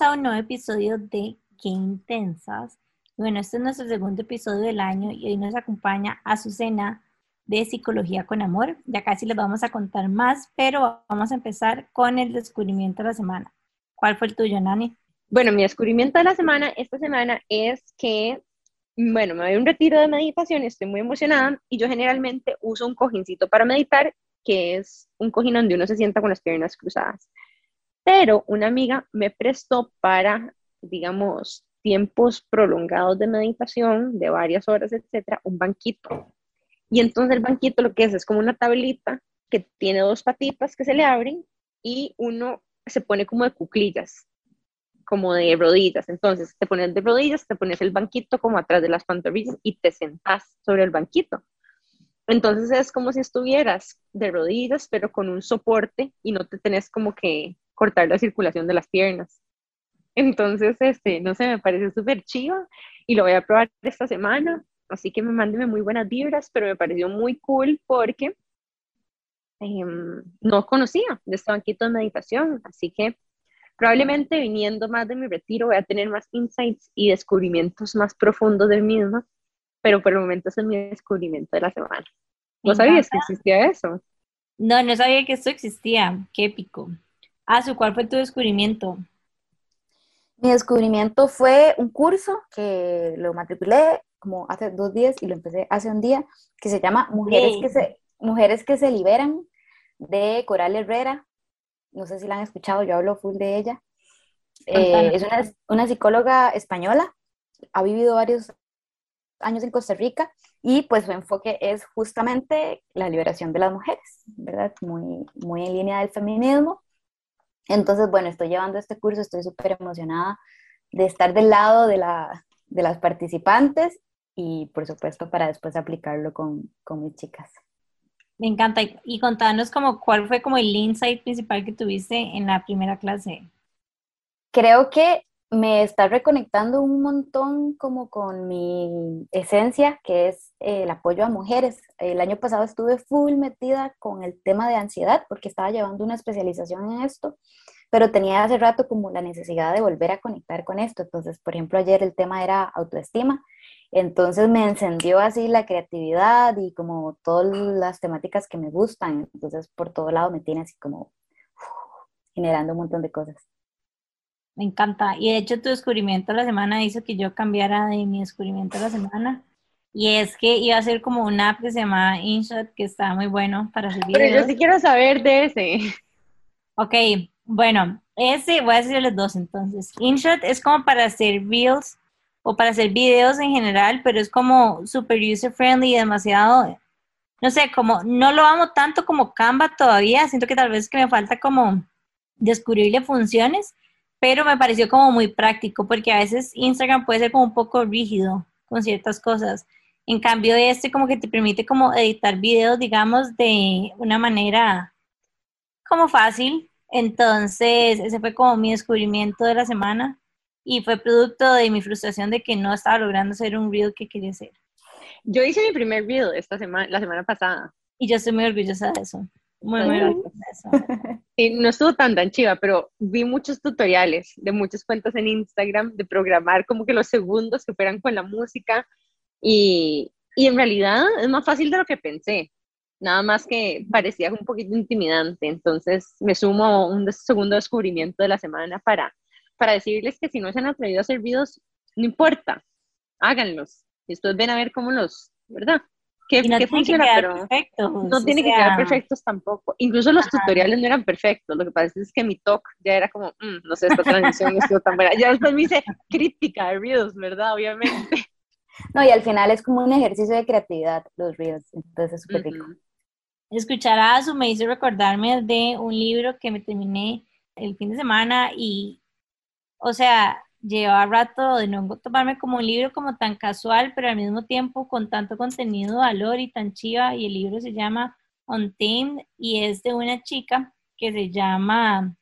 bienvenidos a un nuevo episodio de Qué Intensas. Bueno, este es nuestro segundo episodio del año y hoy nos acompaña Azucena de Psicología con Amor. Ya casi les vamos a contar más, pero vamos a empezar con el descubrimiento de la semana. ¿Cuál fue el tuyo, Nani? Bueno, mi descubrimiento de la semana, esta semana, es que, bueno, me voy a un retiro de meditación, estoy muy emocionada y yo generalmente uso un cojincito para meditar, que es un cojín donde uno se sienta con las piernas cruzadas pero una amiga me prestó para, digamos, tiempos prolongados de meditación, de varias horas, etcétera, un banquito. Y entonces el banquito lo que es es como una tablita que tiene dos patitas que se le abren y uno se pone como de cuclillas, como de rodillas. Entonces te pones de rodillas, te pones el banquito como atrás de las pantorrillas y te sentás sobre el banquito. Entonces es como si estuvieras de rodillas, pero con un soporte y no te tenés como que cortar la circulación de las piernas. Entonces, este, no sé, me parece súper chido y lo voy a probar esta semana. Así que me mándeme muy buenas vibras, pero me pareció muy cool porque em, no conocía de este banquito de meditación. Así que probablemente viniendo más de mi retiro voy a tener más insights y descubrimientos más profundos del mismo, pero por el momento es mi descubrimiento de la semana. ¿No sabías que existía eso? No, no sabía que esto existía. Qué épico. Azu, ¿cuál fue tu descubrimiento? Mi descubrimiento fue un curso que lo matriculé como hace dos días y lo empecé hace un día, que se llama Mujeres, que, se, Mujeres que se Liberan, de Coral Herrera. No sé si la han escuchado, yo hablo full de ella. Eh, es una, una psicóloga española, ha vivido varios años en Costa Rica y pues su enfoque es justamente la liberación de las mujeres, ¿verdad? Muy, muy en línea del feminismo. Entonces, bueno, estoy llevando este curso, estoy súper emocionada de estar del lado de, la, de las participantes y por supuesto para después aplicarlo con, con mis chicas. Me encanta. Y, contanos como cuál fue como el insight principal que tuviste en la primera clase. Creo que me está reconectando un montón como con mi esencia, que es el apoyo a mujeres. El año pasado estuve full metida con el tema de ansiedad porque estaba llevando una especialización en esto, pero tenía hace rato como la necesidad de volver a conectar con esto. Entonces, por ejemplo, ayer el tema era autoestima. Entonces me encendió así la creatividad y como todas las temáticas que me gustan. Entonces, por todo lado me tiene así como generando un montón de cosas. Me encanta. Y de hecho tu descubrimiento de la semana hizo que yo cambiara de mi descubrimiento de la semana. Y es que iba a ser como una app que se llama InShot, que está muy bueno para hacer videos. Pero yo sí quiero saber de ese. Ok, bueno, ese voy a decirles dos entonces. InShot es como para hacer reels o para hacer videos en general, pero es como super user friendly y demasiado, no sé, como no lo amo tanto como Canva todavía. Siento que tal vez que me falta como descubrirle funciones pero me pareció como muy práctico porque a veces Instagram puede ser como un poco rígido con ciertas cosas. En cambio, este como que te permite como editar videos, digamos, de una manera como fácil. Entonces, ese fue como mi descubrimiento de la semana y fue producto de mi frustración de que no estaba logrando ser un reel que quería ser. Yo hice mi primer reel esta semana, la semana pasada. Y yo estoy muy orgullosa de eso. Muy, muy Sí, no estuvo tan tan chiva, pero vi muchos tutoriales de muchas cuentas en Instagram de programar como que los segundos que operan con la música y, y en realidad es más fácil de lo que pensé. Nada más que parecía un poquito intimidante. Entonces me sumo un segundo descubrimiento de la semana para, para decirles que si no se han atrevido a hacer videos, no importa, háganlos. Después ven a ver cómo los, ¿verdad? Que, no funciona, pero no tiene que quedar perfectos tampoco. Incluso los tutoriales no eran perfectos. Lo que pasa es que mi talk ya era como, mm, no sé, esta transición no estuvo tan buena. Ya después me hice crítica de Reels, ¿verdad? Obviamente. No, y al final es como un ejercicio de creatividad los Reels, entonces es súper rico. Escuchar a Azu me hizo recordarme de un libro que me terminé el fin de semana y, o sea, llevaba rato de no tomarme como un libro como tan casual, pero al mismo tiempo con tanto contenido, valor y tan chiva. Y el libro se llama Untamed y es de una chica que se llama,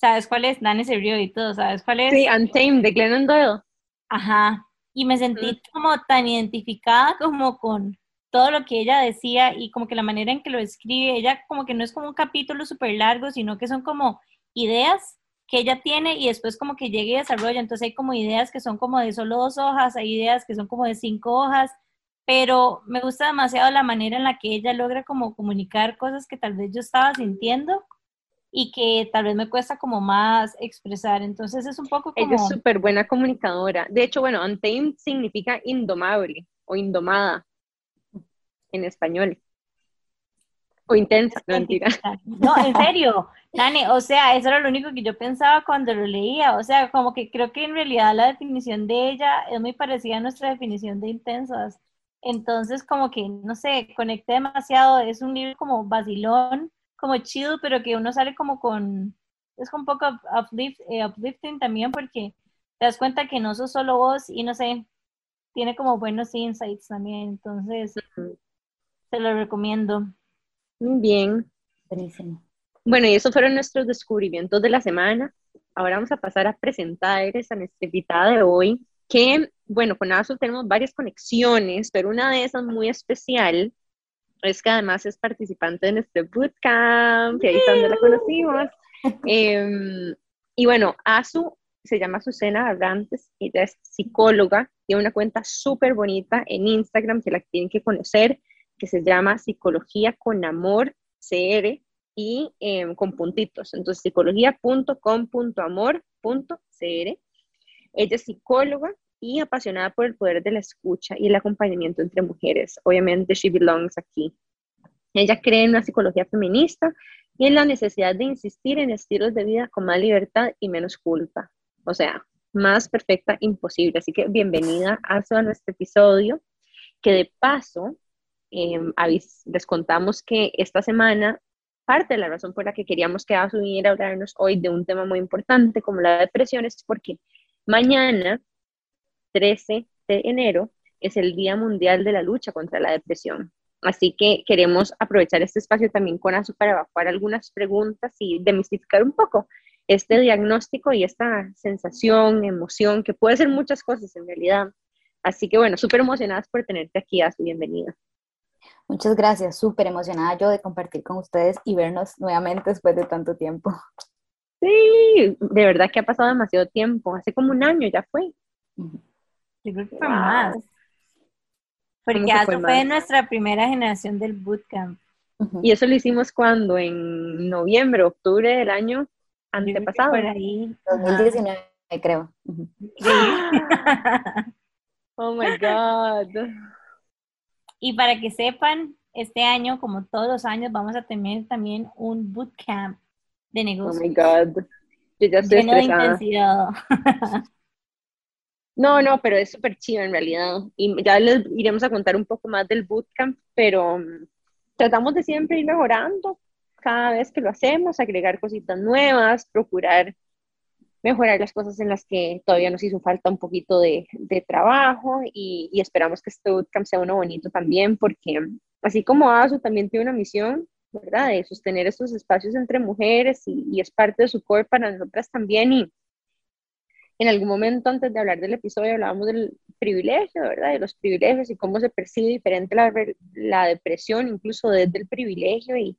¿sabes cuál es? Dani se rió y todo, ¿sabes cuál es? Sí, Untamed de Glennon Doyle. Ajá. Y me sentí como tan identificada como con todo lo que ella decía y como que la manera en que lo escribe, ella como que no es como un capítulo súper largo, sino que son como ideas que ella tiene y después como que llega y desarrolla. Entonces hay como ideas que son como de solo dos hojas, hay ideas que son como de cinco hojas, pero me gusta demasiado la manera en la que ella logra como comunicar cosas que tal vez yo estaba sintiendo y que tal vez me cuesta como más expresar. Entonces es un poco como... Ella es súper buena comunicadora. De hecho, bueno, untamed significa indomable o indomada en español. O intensa, no mentira. No, en serio, Dani, o sea, eso era lo único que yo pensaba cuando lo leía, o sea, como que creo que en realidad la definición de ella es muy parecida a nuestra definición de intensas. Entonces, como que, no sé, conecté demasiado, es un libro como vacilón, como chido, pero que uno sale como con, es un poco eh, uplifting también porque te das cuenta que no sos solo vos y no sé, tiene como buenos insights también, entonces, se lo recomiendo. Bien. Buenísimo. Bueno, y esos fueron nuestros descubrimientos de la semana. Ahora vamos a pasar a presentar a nuestra invitada de hoy, que, bueno, con ASO tenemos varias conexiones, pero una de esas muy especial es que además es participante de nuestro bootcamp, y ahí es donde la conocimos. Em, y bueno, Asu se llama Susana Abrantes, ella es psicóloga, tiene una cuenta súper bonita en Instagram que la tienen que conocer que se llama Psicología con Amor CR y em, con puntitos. Entonces, psicología.com.amor.cr. Ella es psicóloga y apasionada por el poder de la escucha y el acompañamiento entre mujeres. Obviamente, she belongs aquí. Ella cree en una psicología feminista y en la necesidad de insistir en estilos de vida con más libertad y menos culpa. O sea, más perfecta imposible. Así que bienvenida a nuestro episodio, que de paso Em, les contamos que esta semana, parte de la razón por la que queríamos que Asu viniera a hablarnos hoy de un tema muy importante como la depresión es porque mañana, 13 de enero, es el Día Mundial de la Lucha contra la Depresión. Así que queremos aprovechar este espacio también con Asu para evacuar algunas preguntas y demistificar un poco este diagnóstico y esta sensación, emoción, que puede ser muchas cosas en realidad. Así que bueno, súper emocionadas por tenerte aquí, Asu, bienvenida. Muchas gracias, súper emocionada yo de compartir con ustedes y vernos nuevamente después de tanto tiempo. Sí, de verdad que ha pasado demasiado tiempo, hace como un año ya fue. Yo creo que fue más. Porque eso fue, nuestra primera generación del bootcamp. Y eso lo hicimos cuando, en noviembre, octubre del año antepasado. Por ahí. 2019, creo. oh my God. Y para que sepan, este año, como todos los años, vamos a tener también un bootcamp de negocios. Oh my God. Yo ya estoy Lleno de intensidad. No, no, pero es súper chido en realidad. Y ya les iremos a contar un poco más del bootcamp, pero mm, tratamos de siempre ir mejorando cada vez que lo hacemos, agregar cositas nuevas, procurar mejorar las cosas en las que todavía nos hizo falta un poquito de, trabajo y, esperamos que este bootcamp sea uno bonito también porque así como ASU también tiene una misión, ¿verdad? De sostener estos espacios entre mujeres y, y, es parte de su core para nosotras también y en algún momento antes de hablar del episodio hablábamos del privilegio, ¿verdad? De los privilegios y cómo se percibe diferente la, la depresión incluso desde el privilegio y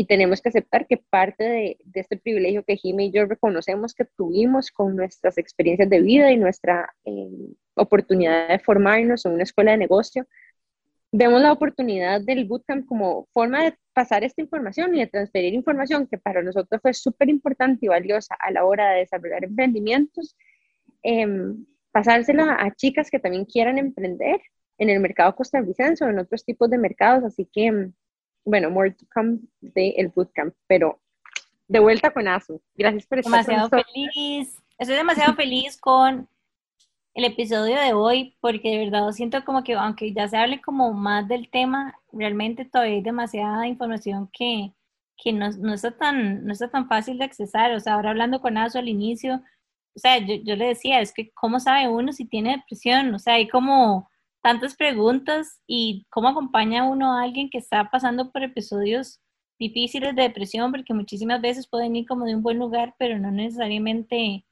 y tenemos que aceptar que parte de, este privilegio que Jimmy y yo reconocemos que tuvimos con nuestras experiencias de vida y nuestra eh, oportunidad de formarnos en una escuela de negocio, vemos la oportunidad del bootcamp como forma de pasar esta información y de transferir información que para nosotros fue súper importante y valiosa a la hora de desarrollar emprendimientos, em, pasársela a chicas que también quieran emprender en el mercado costarricense o en otros tipos de mercados. Así que bueno, more to come de el bootcamp, pero de vuelta con ASU. Gracias por estar Demasiado feliz. Estoy demasiado feliz con el episodio de hoy porque de verdad siento como que aunque ya se hable como más del tema, realmente todavía hay demasiada información que, que no, no, está tan, no está tan fácil de accesar. O sea, ahora hablando con ASU al inicio, o sea, yo, yo le decía, es que cómo sabe uno si tiene depresión, o sea, hay como tantas preguntas y cómo acompaña uno a alguien que está pasando por episodios difíciles de depresión, porque muchísimas veces pueden ir como de un buen lugar, pero no necesariamente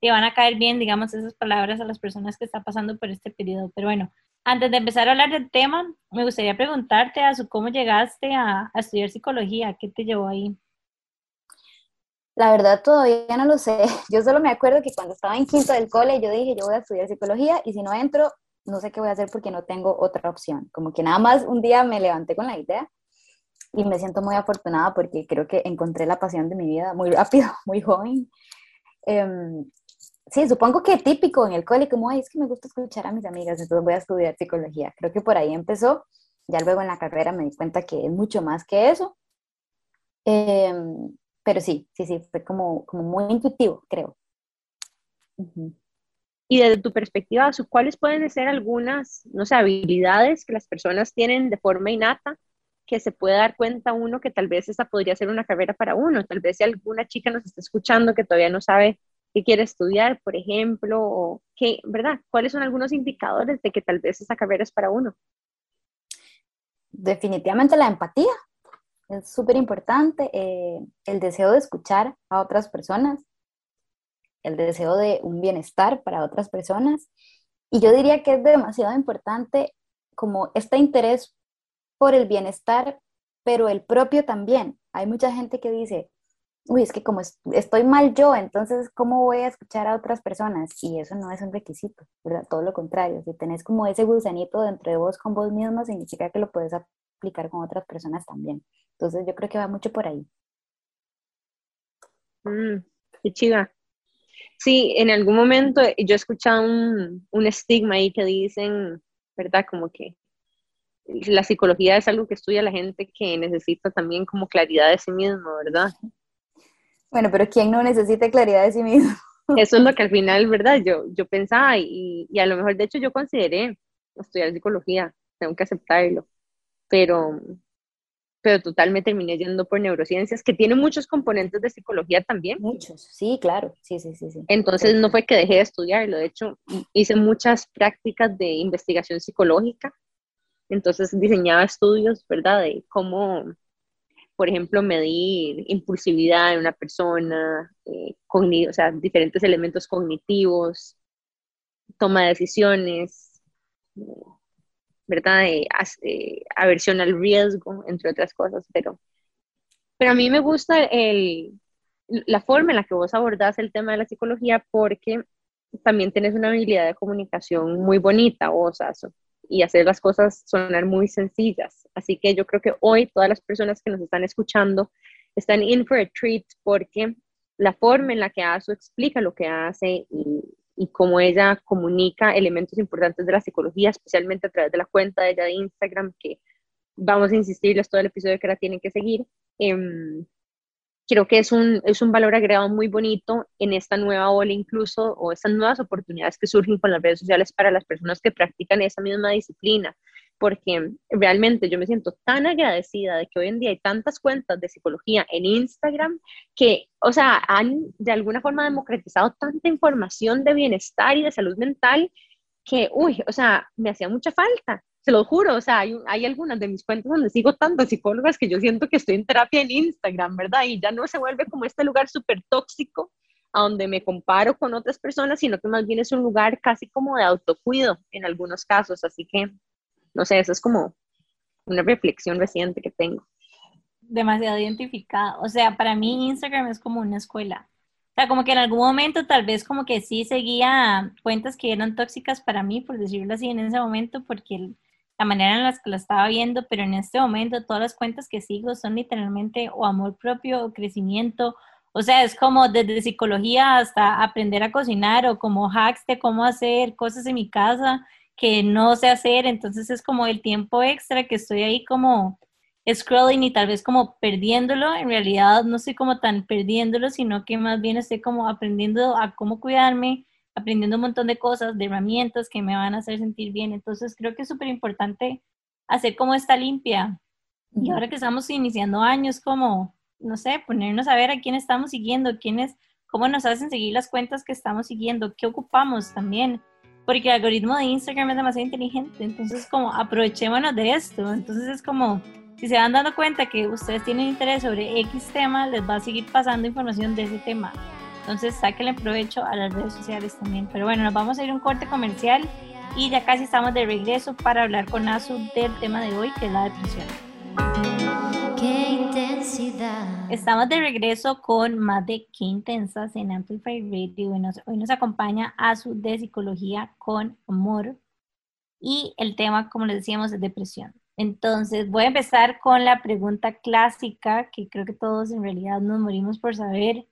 te van a caer bien, digamos, esas palabras a las personas que están pasando por este periodo. Pero bueno, antes de empezar a hablar del tema, me gustaría preguntarte, a cómo llegaste a, a estudiar psicología, ¿qué te llevó ahí? La verdad todavía no lo sé. Yo solo me acuerdo que cuando estaba en quinto del cole yo dije, yo voy a estudiar psicología y si no entro, no sé qué voy a hacer porque no tengo otra opción. Como que nada más un día me levanté con la idea y me siento muy afortunada porque creo que encontré la pasión de mi vida muy rápido, muy joven. Em, sí, supongo que típico en el cole, como, Ay, es que me gusta escuchar a mis amigas, entonces voy a estudiar psicología. Creo que por ahí empezó. Ya luego en la carrera me di cuenta que es mucho más que eso. Em, pero sí, sí, sí, fue como, como muy intuitivo, creo. Y desde tu perspectiva, ¿cuáles pueden ser algunas, no sé, habilidades que las personas tienen de forma innata que se puede dar cuenta uno que tal vez esta podría ser una carrera para uno? Tal vez si alguna chica nos está escuchando que todavía no sabe qué quiere estudiar, por ejemplo, o qué, ¿verdad? ¿Cuáles son algunos indicadores de que tal vez esta carrera es para uno? Definitivamente la empatía, es súper importante, eh, el deseo de escuchar a otras personas, el deseo de un bienestar para otras personas. Y yo diría que es demasiado importante como este interés por el bienestar, pero el propio también. Hay mucha gente que dice, uy, es que como estoy mal yo, entonces, ¿cómo voy a escuchar a otras personas? Y eso no es un requisito, ¿verdad? Todo lo contrario, si tenés como ese gusanito dentro de vos con vos mismo, significa que lo puedes aplicar con otras personas también. Entonces, yo creo que va mucho por ahí. Mm, qué chida. Sí, en algún momento yo he escuchado un, un estigma ahí que dicen, ¿verdad? Como que la psicología es algo que estudia la gente que necesita también como claridad de sí mismo, ¿verdad? Bueno, pero ¿quién no necesita claridad de sí mismo? Eso es lo que al final, ¿verdad? Yo, yo pensaba y, y a lo mejor, de hecho, yo consideré estudiar psicología, tengo que aceptarlo, pero, pero total me terminé yendo por neurociencias, que tiene muchos componentes de psicología también. Muchos, sí, claro, sí, sí, sí. sí. Entonces no fue que dejé de estudiarlo, de hecho hice muchas prácticas de investigación psicológica, entonces diseñaba estudios, ¿verdad? De cómo por ejemplo, medir impulsividad en una persona, eh, o sea, diferentes elementos cognitivos, toma de decisiones, ¿verdad? Eh, aversión al riesgo, entre otras cosas, pero, pero a mí me gusta el, la forma en la que vos abordás el tema de la psicología porque también tienes una habilidad de comunicación muy bonita, vos, Aso y hacer las cosas sonar muy sencillas. Así que yo creo que hoy todas las personas que nos están escuchando están in for a treat porque la forma en la que ASO explica lo que hace y, y cómo ella comunica elementos importantes de la psicología, especialmente a través de la cuenta de ella de Instagram, que vamos a insistirles todo el episodio que la tienen que seguir. Eh, creo que es un, es un valor agregado muy bonito en esta nueva ola incluso, o estas nuevas oportunidades que surgen con las redes sociales para las personas que practican esa misma disciplina, porque realmente yo me siento tan agradecida de que hoy en día hay tantas cuentas de psicología en Instagram que, o sea, han de alguna forma democratizado tanta información de bienestar y de salud mental que, uy, o sea, me hacía mucha falta se lo juro, o sea, hay, hay, algunas de mis cuentas donde sigo tantas psicólogas que yo siento que estoy en terapia en Instagram, ¿verdad? Y ya no se vuelve como este lugar súper tóxico a donde me comparo con otras personas, sino que más bien es un lugar casi como de autocuido en algunos casos. Así que, no sé, eso es como una reflexión reciente que tengo. Demasiado identificada. O sea, para mí Instagram es como una escuela. O sea, como que en algún momento tal vez como que sí seguía cuentas que eran tóxicas para mí, por decirlo así, en ese momento, porque la manera en la que lo estaba viendo, pero en este momento todas las cuentas que sigo son literalmente o amor propio o crecimiento. O sea, es como desde psicología hasta aprender a cocinar o como hacks de cómo hacer cosas en mi casa que no sé hacer. Entonces es como el tiempo extra que estoy ahí como scrolling y tal vez como perdiéndolo. En realidad no estoy como tan perdiéndolo, sino que más bien estoy como aprendiendo a cómo cuidarme, aprendiendo un montón de cosas, de herramientas que me van a hacer sentir bien. Entonces creo que es súper importante hacer como esta limpia. Y ahora que estamos iniciando años, como, no sé, ponernos a ver a quién estamos siguiendo, quiénes, cómo nos hacen seguir las cuentas que estamos siguiendo, qué ocupamos también. Porque el algoritmo de Instagram es demasiado inteligente, entonces como aprovechémonos de esto. Entonces es como, si se van dando cuenta que ustedes tienen interés sobre X tema, les va a seguir pasando información de ese tema. Entonces, sáquenle provecho a las redes sociales también. Pero bueno, nos vamos a ir a un corte comercial y ya casi estamos de regreso para hablar con Azu del tema de hoy, que es la depresión. Estamos de regreso con más de Qué Intensas en Amplify Radio. Nos, hoy nos acompaña Azu de Psicología con Amor. Y el tema, como les decíamos, es depresión. Entonces, voy a empezar con la pregunta clásica que creo que todos en realidad nos morimos por saber.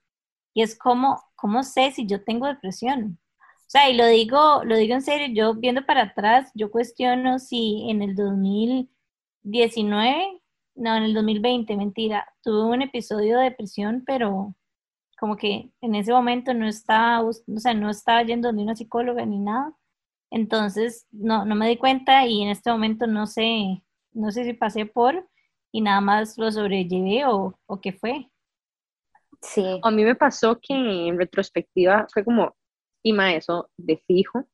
Y es cómo, cómo sé si yo tengo depresión. O sea, y lo digo, lo digo en serio, yo viendo para atrás, yo cuestiono si en el 2019 no, en el 2020, mentira. Tuve un episodio de depresión, pero como que en ese momento no estaba, o sea, no estaba yendo ni una psicóloga ni nada. Entonces, no, no me di cuenta y en este momento no sé, no sé si pasé por y nada más lo sobrellevé o, o qué fue. Sí. A mí me pasó que en retrospectiva fue como, y ma, eso de fijo.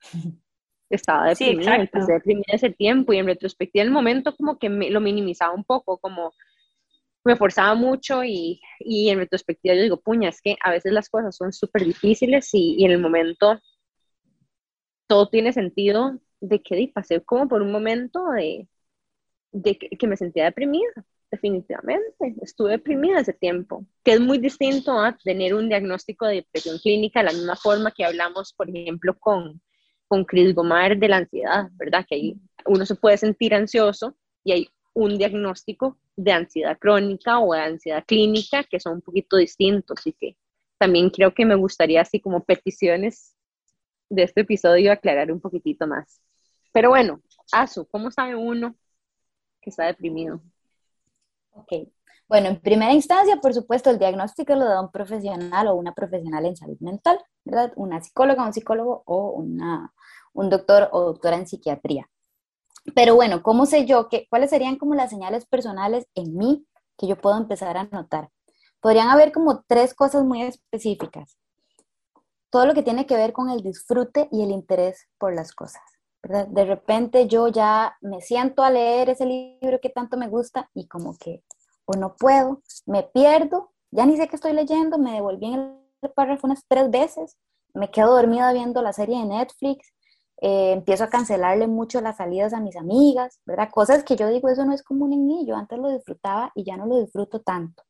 estaba deprimida, sí, empecé deprimida ese tiempo y en retrospectiva el momento como que me, lo minimizaba un poco, como me forzaba mucho y, y, en retrospectiva yo digo, puña, es que a veces las cosas son súper difíciles y, y, en el momento todo tiene sentido de que pasé como por un momento de, de que, que, me sentía deprimida, definitivamente, estuve deprimida ese tiempo, que es muy distinto a tener un diagnóstico de depresión clínica de la misma forma que hablamos, por ejemplo, con con Chris Gomar de la ansiedad, ¿verdad? Que ahí uno se puede sentir ansioso y hay un diagnóstico de ansiedad crónica o de ansiedad clínica que son un poquito distintos y que también creo que me gustaría así como peticiones de este episodio aclarar un poquitito más. Pero bueno, Azu, ¿cómo sabe uno que está deprimido? Ok, bueno, en primera instancia, por supuesto, el diagnóstico lo da un profesional o una profesional en salud mental, ¿verdad? Una psicóloga, un psicólogo o una, un doctor o doctora en psiquiatría. Pero bueno, ¿cómo sé yo que, cuáles serían como las señales personales en mí que yo puedo empezar a notar? Podrían haber como tres cosas muy específicas. Todo lo que tiene que ver con el disfrute y el interés por las cosas. ¿verdad? De repente yo ya me siento a leer ese libro que tanto me gusta y como que o no puedo, me pierdo, ya ni sé qué estoy leyendo, me devolví en el párrafo unas tres veces, me quedo dormida viendo la serie de Netflix, eh, empiezo a cancelarle mucho las salidas a mis amigas, ¿verdad? Cosas que yo digo, eso no es común en mí, yo antes lo disfrutaba y ya no lo disfruto tanto.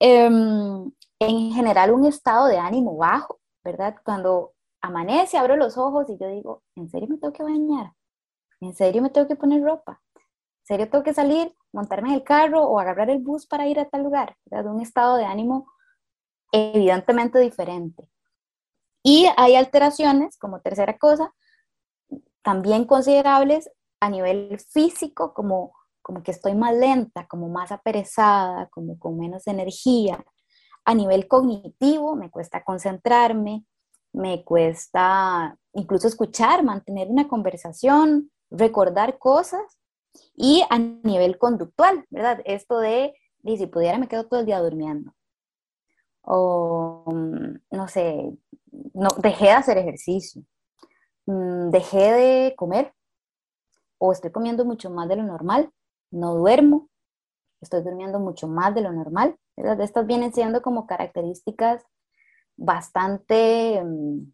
Em, en general, un estado de ánimo bajo, ¿verdad? Cuando amanece, abro los ojos y yo digo, ¿en serio me tengo que bañar? ¿En serio me tengo que poner ropa? Serio tengo que salir, montarme en el carro o agarrar el bus para ir a tal lugar? De un estado de ánimo evidentemente diferente. Y hay alteraciones, como tercera cosa, también considerables a nivel físico, como, como que estoy más lenta, como más aperezada, como con menos energía. A nivel cognitivo, me cuesta concentrarme, me cuesta incluso escuchar, mantener una conversación, recordar cosas y a nivel conductual, ¿verdad? Esto de, si pudiera me quedo todo el día durmiendo. O, mm, no sé, no, dejé de hacer ejercicio. Mm, dejé de comer. O estoy comiendo mucho más de lo normal. No duermo. Estoy durmiendo mucho más de lo normal. ¿verdad? Estas vienen siendo como características bastante mm,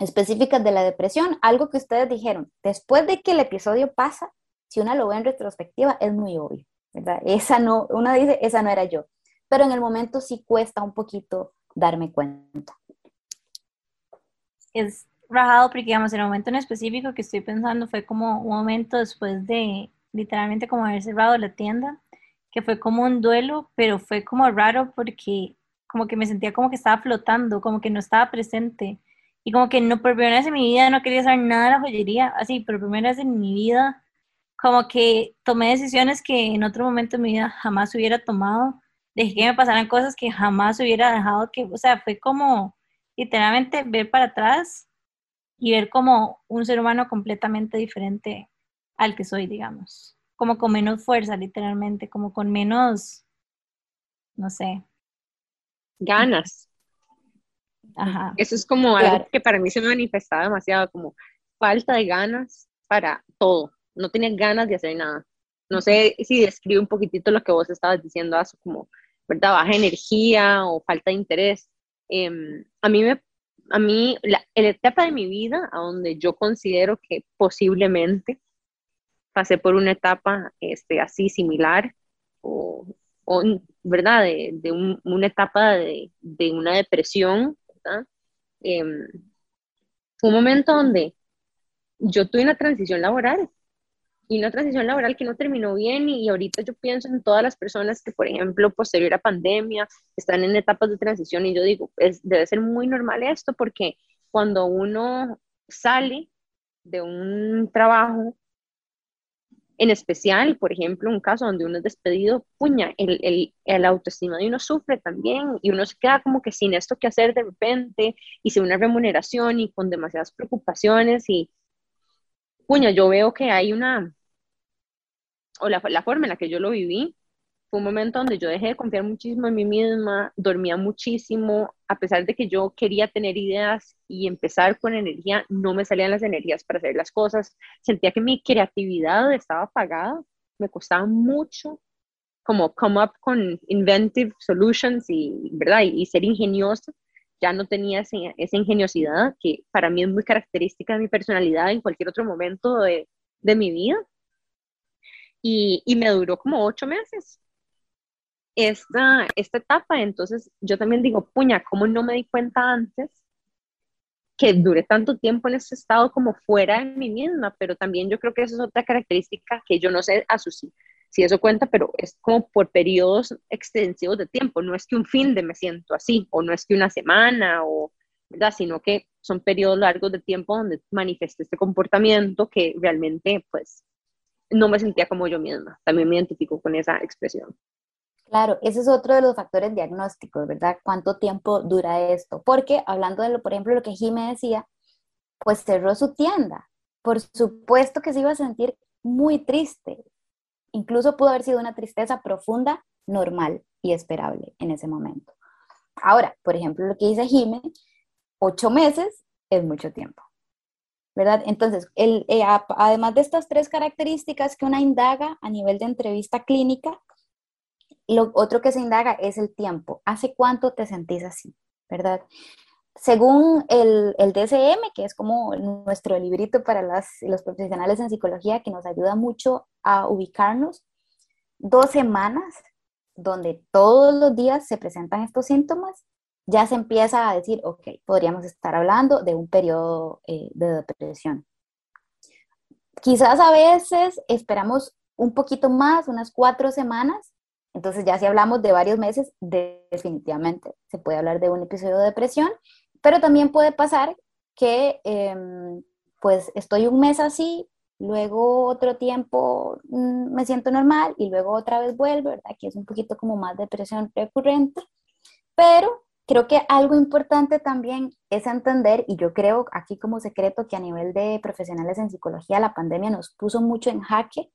específicas de la depresión. Algo que ustedes dijeron, después de que el episodio pasa, si una lo ve en retrospectiva, es muy obvio. Esa no, una dice, esa no era yo, pero en el momento sí cuesta un poquito darme cuenta. Es rajado porque, digamos, el momento en específico que estoy pensando fue como un momento después de literalmente como haber cerrado la tienda, que fue como un duelo, pero fue como raro porque como que me sentía como que estaba flotando, como que no estaba presente. Y como que no, por primera vez en mi vida no quería saber nada de la joyería, así, por primera vez en mi vida como que tomé decisiones que en otro momento de mi vida jamás hubiera tomado, dejé que me pasaran cosas que jamás hubiera dejado que, o sea, fue como literalmente ver para atrás y ver como un ser humano completamente diferente al que soy, digamos, como con menos fuerza, literalmente, como con menos, no sé. Ganas. Ajá. Eso es como algo que para mí se me manifestaba demasiado, como falta de ganas para todo no tenía ganas de hacer nada. No sé si describe un poquitito lo que vos estabas diciendo, Aso, como, ¿verdad? Baja energía o falta de interés. Em, a mí, me, a mí la, etapa de mi vida a donde yo considero que posiblemente pasé por una etapa este, así similar o, ¿verdad? De, una etapa de, una depresión, ¿verdad? Em, fue un momento donde yo tuve una transición laboral y una transición laboral que no terminó bien y, ahorita yo pienso en todas las personas que, por ejemplo, posterior a pandemia, están en etapas de transición y yo digo, es, debe ser muy normal esto porque cuando uno sale de un trabajo, en especial, por ejemplo, un caso donde uno es despedido, puña, el, el, el, autoestima de uno sufre también y uno se queda como que sin esto que hacer de repente y sin una remuneración y con demasiadas preocupaciones y, puña, yo veo que hay una, o la, forma en la que yo lo viví, fue un momento donde yo dejé de confiar muchísimo en mí misma, dormía muchísimo, a pesar de que yo quería tener ideas y empezar con energía, no me salían las energías para hacer las cosas. Sentía que mi creatividad estaba apagada, me costaba mucho como come up con inventive solutions y, ¿verdad? y, ser ingenioso. Ya no tenía esa ingeniosidad que para mí es muy característica de mi personalidad en cualquier otro momento de, de mi vida. Y, y me duró como ocho meses esta, esta etapa. Entonces yo también digo, puña, ¿cómo no me di cuenta antes que duré tanto tiempo en ese estado como fuera de mí misma? Pero también yo creo que eso es otra característica que yo no sé a su, si, eso cuenta, pero es como por periodos extensivos de tiempo. No es que un fin de me siento así, o no es que una semana, o, ¿verdad? Sino que son periodos largos de tiempo donde manifesté este comportamiento que realmente, pues, no me sentía como yo misma. También me identifico con esa expresión. Claro, ese es otro de los factores diagnósticos, ¿verdad? ¿Cuánto tiempo dura esto? Porque hablando de lo, por ejemplo, lo que Jimé decía, pues cerró su tienda. Por supuesto que se iba a sentir muy triste. Incluso pudo haber sido una tristeza profunda, normal y esperable en ese momento. Ahora, por ejemplo, lo que dice Jimé, ocho meses es mucho tiempo. ¿Verdad? Entonces, eh, además de estas tres características que una indaga a nivel de entrevista clínica, lo otro que se indaga es el tiempo. ¿Hace cuánto te sentís así? ¿Verdad? Según el, DCM, que es como nuestro librito para los profesionales en psicología, que nos ayuda mucho a ubicarnos, dos semanas donde todos los días se presentan estos síntomas, ya se empieza a decir, ok, podríamos estar hablando de un periodo eh, de depresión. Quizás a veces esperamos un poquito más, unas cuatro semanas, entonces ya si hablamos de varios meses, definitivamente se puede hablar de un episodio de depresión, pero también puede pasar que em, pues estoy un mes así, luego otro tiempo mm, me siento normal y luego otra vez vuelvo, ¿verdad? Aquí es un poquito como más depresión recurrente, pero creo que algo importante también es entender, y yo creo aquí como secreto que a nivel de profesionales en psicología la pandemia nos puso mucho en jaque,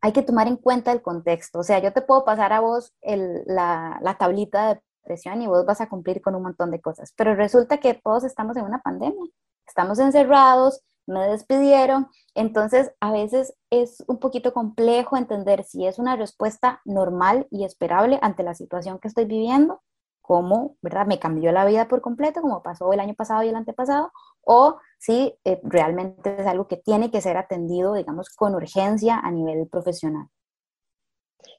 hay que tomar en cuenta el contexto. O sea, yo te puedo pasar a vos la, la, tablita de presión y vos vas a cumplir con un montón de cosas, pero resulta que todos estamos en una pandemia, estamos encerrados, me despidieron, entonces a veces es un poquito complejo entender si es una respuesta normal y esperable ante la situación que estoy viviendo cómo, ¿verdad? Me cambió la vida por completo, como pasó el año pasado y el antepasado, o si eh, realmente es algo que tiene que ser atendido, digamos, con urgencia a nivel profesional.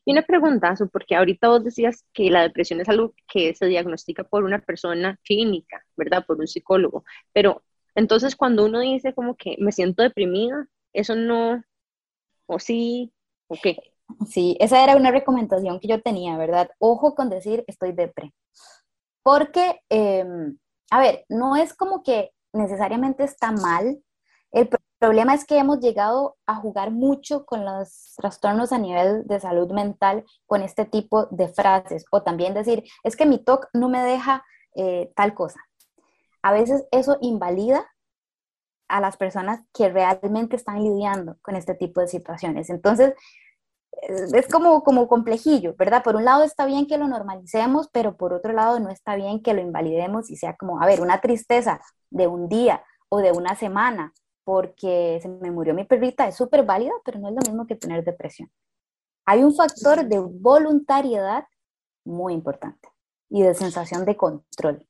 Y una pregunta, porque ahorita vos decías que la depresión es algo que se diagnostica por una persona clínica, ¿verdad? Por un psicólogo. Pero entonces cuando uno dice como que me siento deprimida, eso no, o sí, o qué. Sí, esa era una recomendación que yo tenía, ¿verdad? Ojo con decir estoy depre. Porque, em, a ver, no es como que necesariamente está mal. El problema es que hemos llegado a jugar mucho con los trastornos a nivel de salud mental con este tipo de frases. O también decir, es que mi TOC no me deja eh, tal cosa. A veces eso invalida a las personas que realmente están lidiando con este tipo de situaciones. Entonces, es como, como complejillo, ¿verdad? Por un lado está bien que lo normalicemos, pero por otro lado no está bien que lo invalidemos y sea como, a ver, una tristeza de un día o de una semana porque se me murió mi perrita es súper válida, pero no es lo mismo que tener depresión. Hay un factor de voluntariedad muy importante y de sensación de control.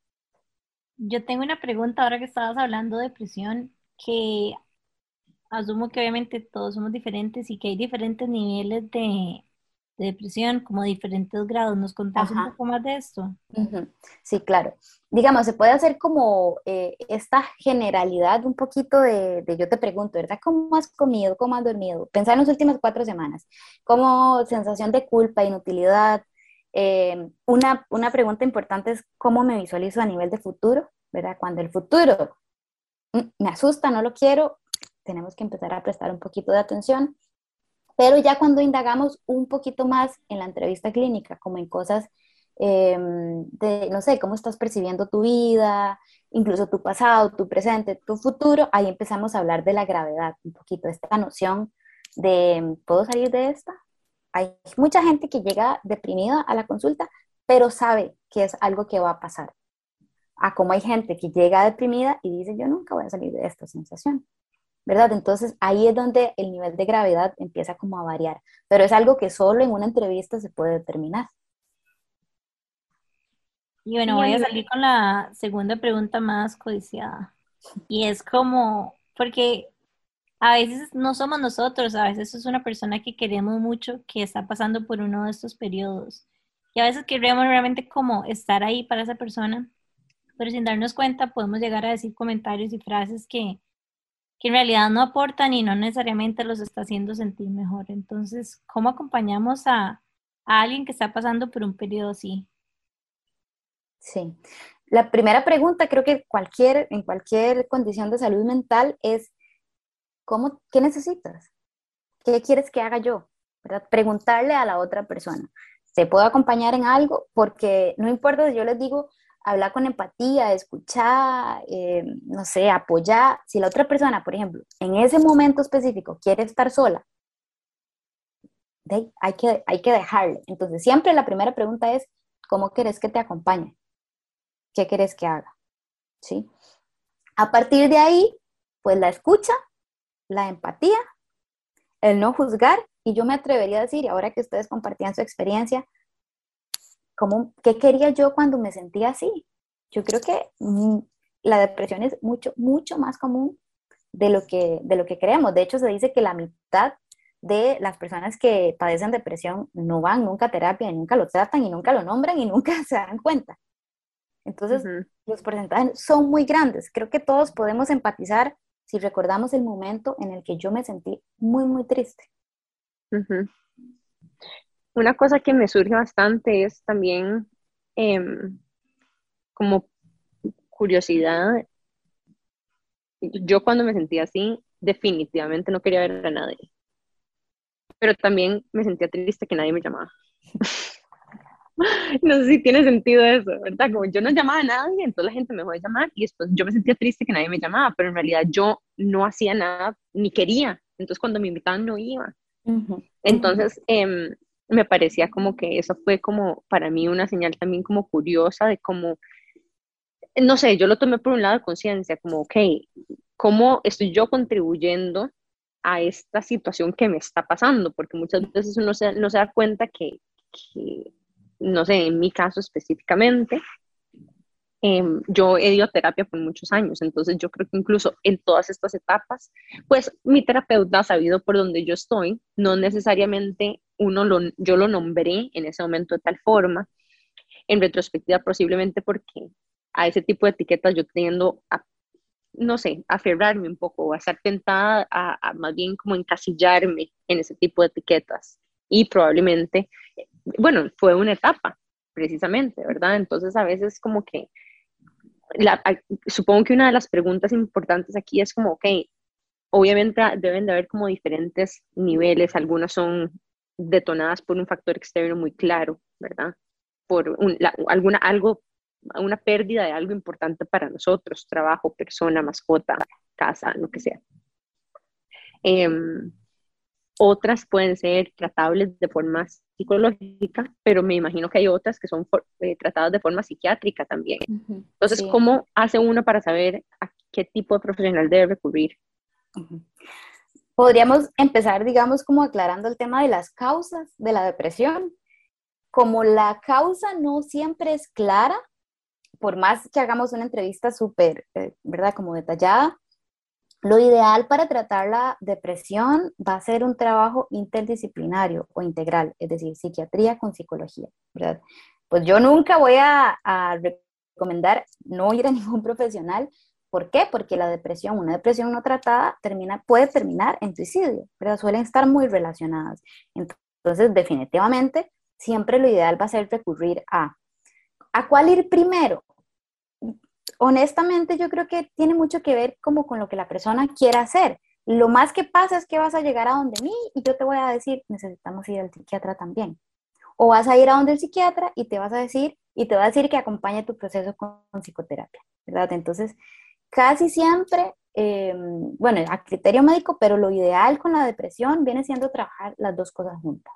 Yo tengo una pregunta ahora que estabas hablando de depresión, que asumo que obviamente todos somos diferentes y que hay diferentes niveles de, depresión, como diferentes grados. ¿Nos contás un poco más de esto? Sí, claro. Digamos, se puede hacer como eh, esta generalidad un poquito de, yo te pregunto, ¿verdad? ¿Cómo has comido? ¿Cómo has dormido? Pensar en las últimas cuatro semanas. ¿Cómo sensación de culpa, inutilidad? Eh, una, una pregunta importante es cómo me visualizo a nivel de futuro, ¿verdad? Cuando el futuro mm, me asusta, no lo quiero, tenemos que empezar a prestar un poquito de atención pero ya cuando indagamos un poquito más en la entrevista clínica, como en cosas em, de, no sé, cómo estás percibiendo tu vida, incluso tu pasado, tu presente, tu futuro, ahí empezamos a hablar de la gravedad, un poquito, esta noción de, ¿puedo salir de esta? Hay mucha gente que llega deprimida a la consulta, pero sabe que es algo que va a pasar. A como hay gente que llega deprimida y dice, yo nunca voy a salir de esta sensación. ¿Verdad? Entonces ahí es donde el nivel de gravedad empieza como a variar, pero es algo que solo en una entrevista se puede determinar. Y bueno, voy a salir con la segunda pregunta más codiciada. Y es como, porque a veces no somos nosotros, a veces es una persona que queremos mucho que está pasando por uno de estos periodos. Y a veces queremos realmente como estar ahí para esa persona, pero sin darnos cuenta podemos llegar a decir comentarios y frases que, que en realidad no aportan y no necesariamente los está haciendo sentir mejor. Entonces, ¿cómo acompañamos a, alguien que está pasando por un periodo así? Sí. La primera pregunta, creo que cualquier, en cualquier condición de salud mental es, ¿cómo, ¿qué necesitas? ¿Qué quieres que haga yo? Preguntarle a la otra persona. ¿Te puedo acompañar en algo? Porque no importa si yo les digo, hablar con empatía, escuchar, eh, no sé, apoyar. Si la otra persona, por ejemplo, en ese momento específico quiere estar sola, hay, que, hay que dejarle. Entonces, siempre la primera pregunta es, ¿cómo querés que te acompañe? ¿Qué querés que haga? ¿Sí? A partir de ahí, pues la escucha, la empatía, el no juzgar, y yo me atrevería a decir, ahora que ustedes compartían su experiencia, ¿qué quería yo cuando me sentía así? Yo creo que mm, la depresión es mucho, mucho más común de lo, que, de lo que creemos. De hecho, se dice que la mitad de las personas que padecen depresión no van nunca a terapia, y nunca lo tratan y nunca lo nombran y nunca se dan cuenta. Entonces, los porcentajes son muy grandes. Creo que todos podemos empatizar si recordamos el momento en el que yo me sentí muy, muy triste una cosa que me surge bastante es también em, como curiosidad. Yo cuando me sentía así, definitivamente no quería ver a nadie. Pero también me sentía triste que nadie me llamaba. no sé si tiene sentido eso, ¿verdad? Como yo no llamaba a nadie, entonces la gente me dejó de llamar y después yo me sentía triste que nadie me llamaba, pero en realidad yo no hacía nada ni quería. Entonces cuando me invitaban no iba. Entonces, eh, me parecía como que eso fue como para mí una señal también como curiosa de cómo, no sé, yo lo tomé por un lado de conciencia, como, ok, ¿cómo estoy yo contribuyendo a esta situación que me está pasando? Porque muchas veces uno se, no se da cuenta que, que, no sé, en mi caso específicamente, Em, yo he ido a terapia por muchos años, entonces yo creo que incluso en todas estas etapas, pues mi terapeuta ha sabido por donde yo estoy, no necesariamente uno lo, yo lo nombré en ese momento de tal forma, en retrospectiva posiblemente porque a ese tipo de etiquetas yo tiendo a, no sé, aferrarme un poco, a estar tentada a, a más bien como encasillarme en ese tipo de etiquetas y probablemente, bueno, fue una etapa precisamente, ¿verdad? Entonces a veces como que supongo que una de las preguntas importantes aquí es como, ok, obviamente deben de haber como diferentes niveles, algunas son detonadas por un factor externo muy claro, ¿verdad? Por alguna, algo, una pérdida de algo importante para nosotros, trabajo, persona, mascota, casa, lo que sea. Em, otras pueden ser tratables de forma psicológica, pero me imagino que hay otras que son eh, tratadas de forma psiquiátrica también. Entonces, ¿cómo hace uno para saber a qué tipo de profesional debe recurrir? Podríamos empezar, digamos, como aclarando el tema de las causas de la depresión. Como la causa no siempre es clara, por más que hagamos una entrevista súper, eh, ¿verdad? Como detallada, Lo ideal para tratar la depresión va a ser un trabajo interdisciplinario o integral, es decir, psiquiatría con psicología, ¿verdad? Pues yo nunca voy a, recomendar no ir a ningún profesional. ¿Por qué? Porque la depresión, una depresión no tratada, termina, puede terminar en suicidio, pero suelen estar muy relacionadas. Entonces, definitivamente, siempre lo ideal va a ser recurrir a, ¿a cuál ir primero? Honestamente, yo creo que tiene mucho que ver como con lo que la persona quiera hacer. Lo más que pasa es que vas a llegar a donde mí y yo te voy a decir, necesitamos ir al psiquiatra también. O vas a ir a donde el psiquiatra y te vas a decir, y te va a decir que acompañe tu proceso con, psicoterapia, ¿verdad? Entonces, casi siempre, em, bueno, a criterio médico, pero lo ideal con la depresión viene siendo trabajar las dos cosas juntas.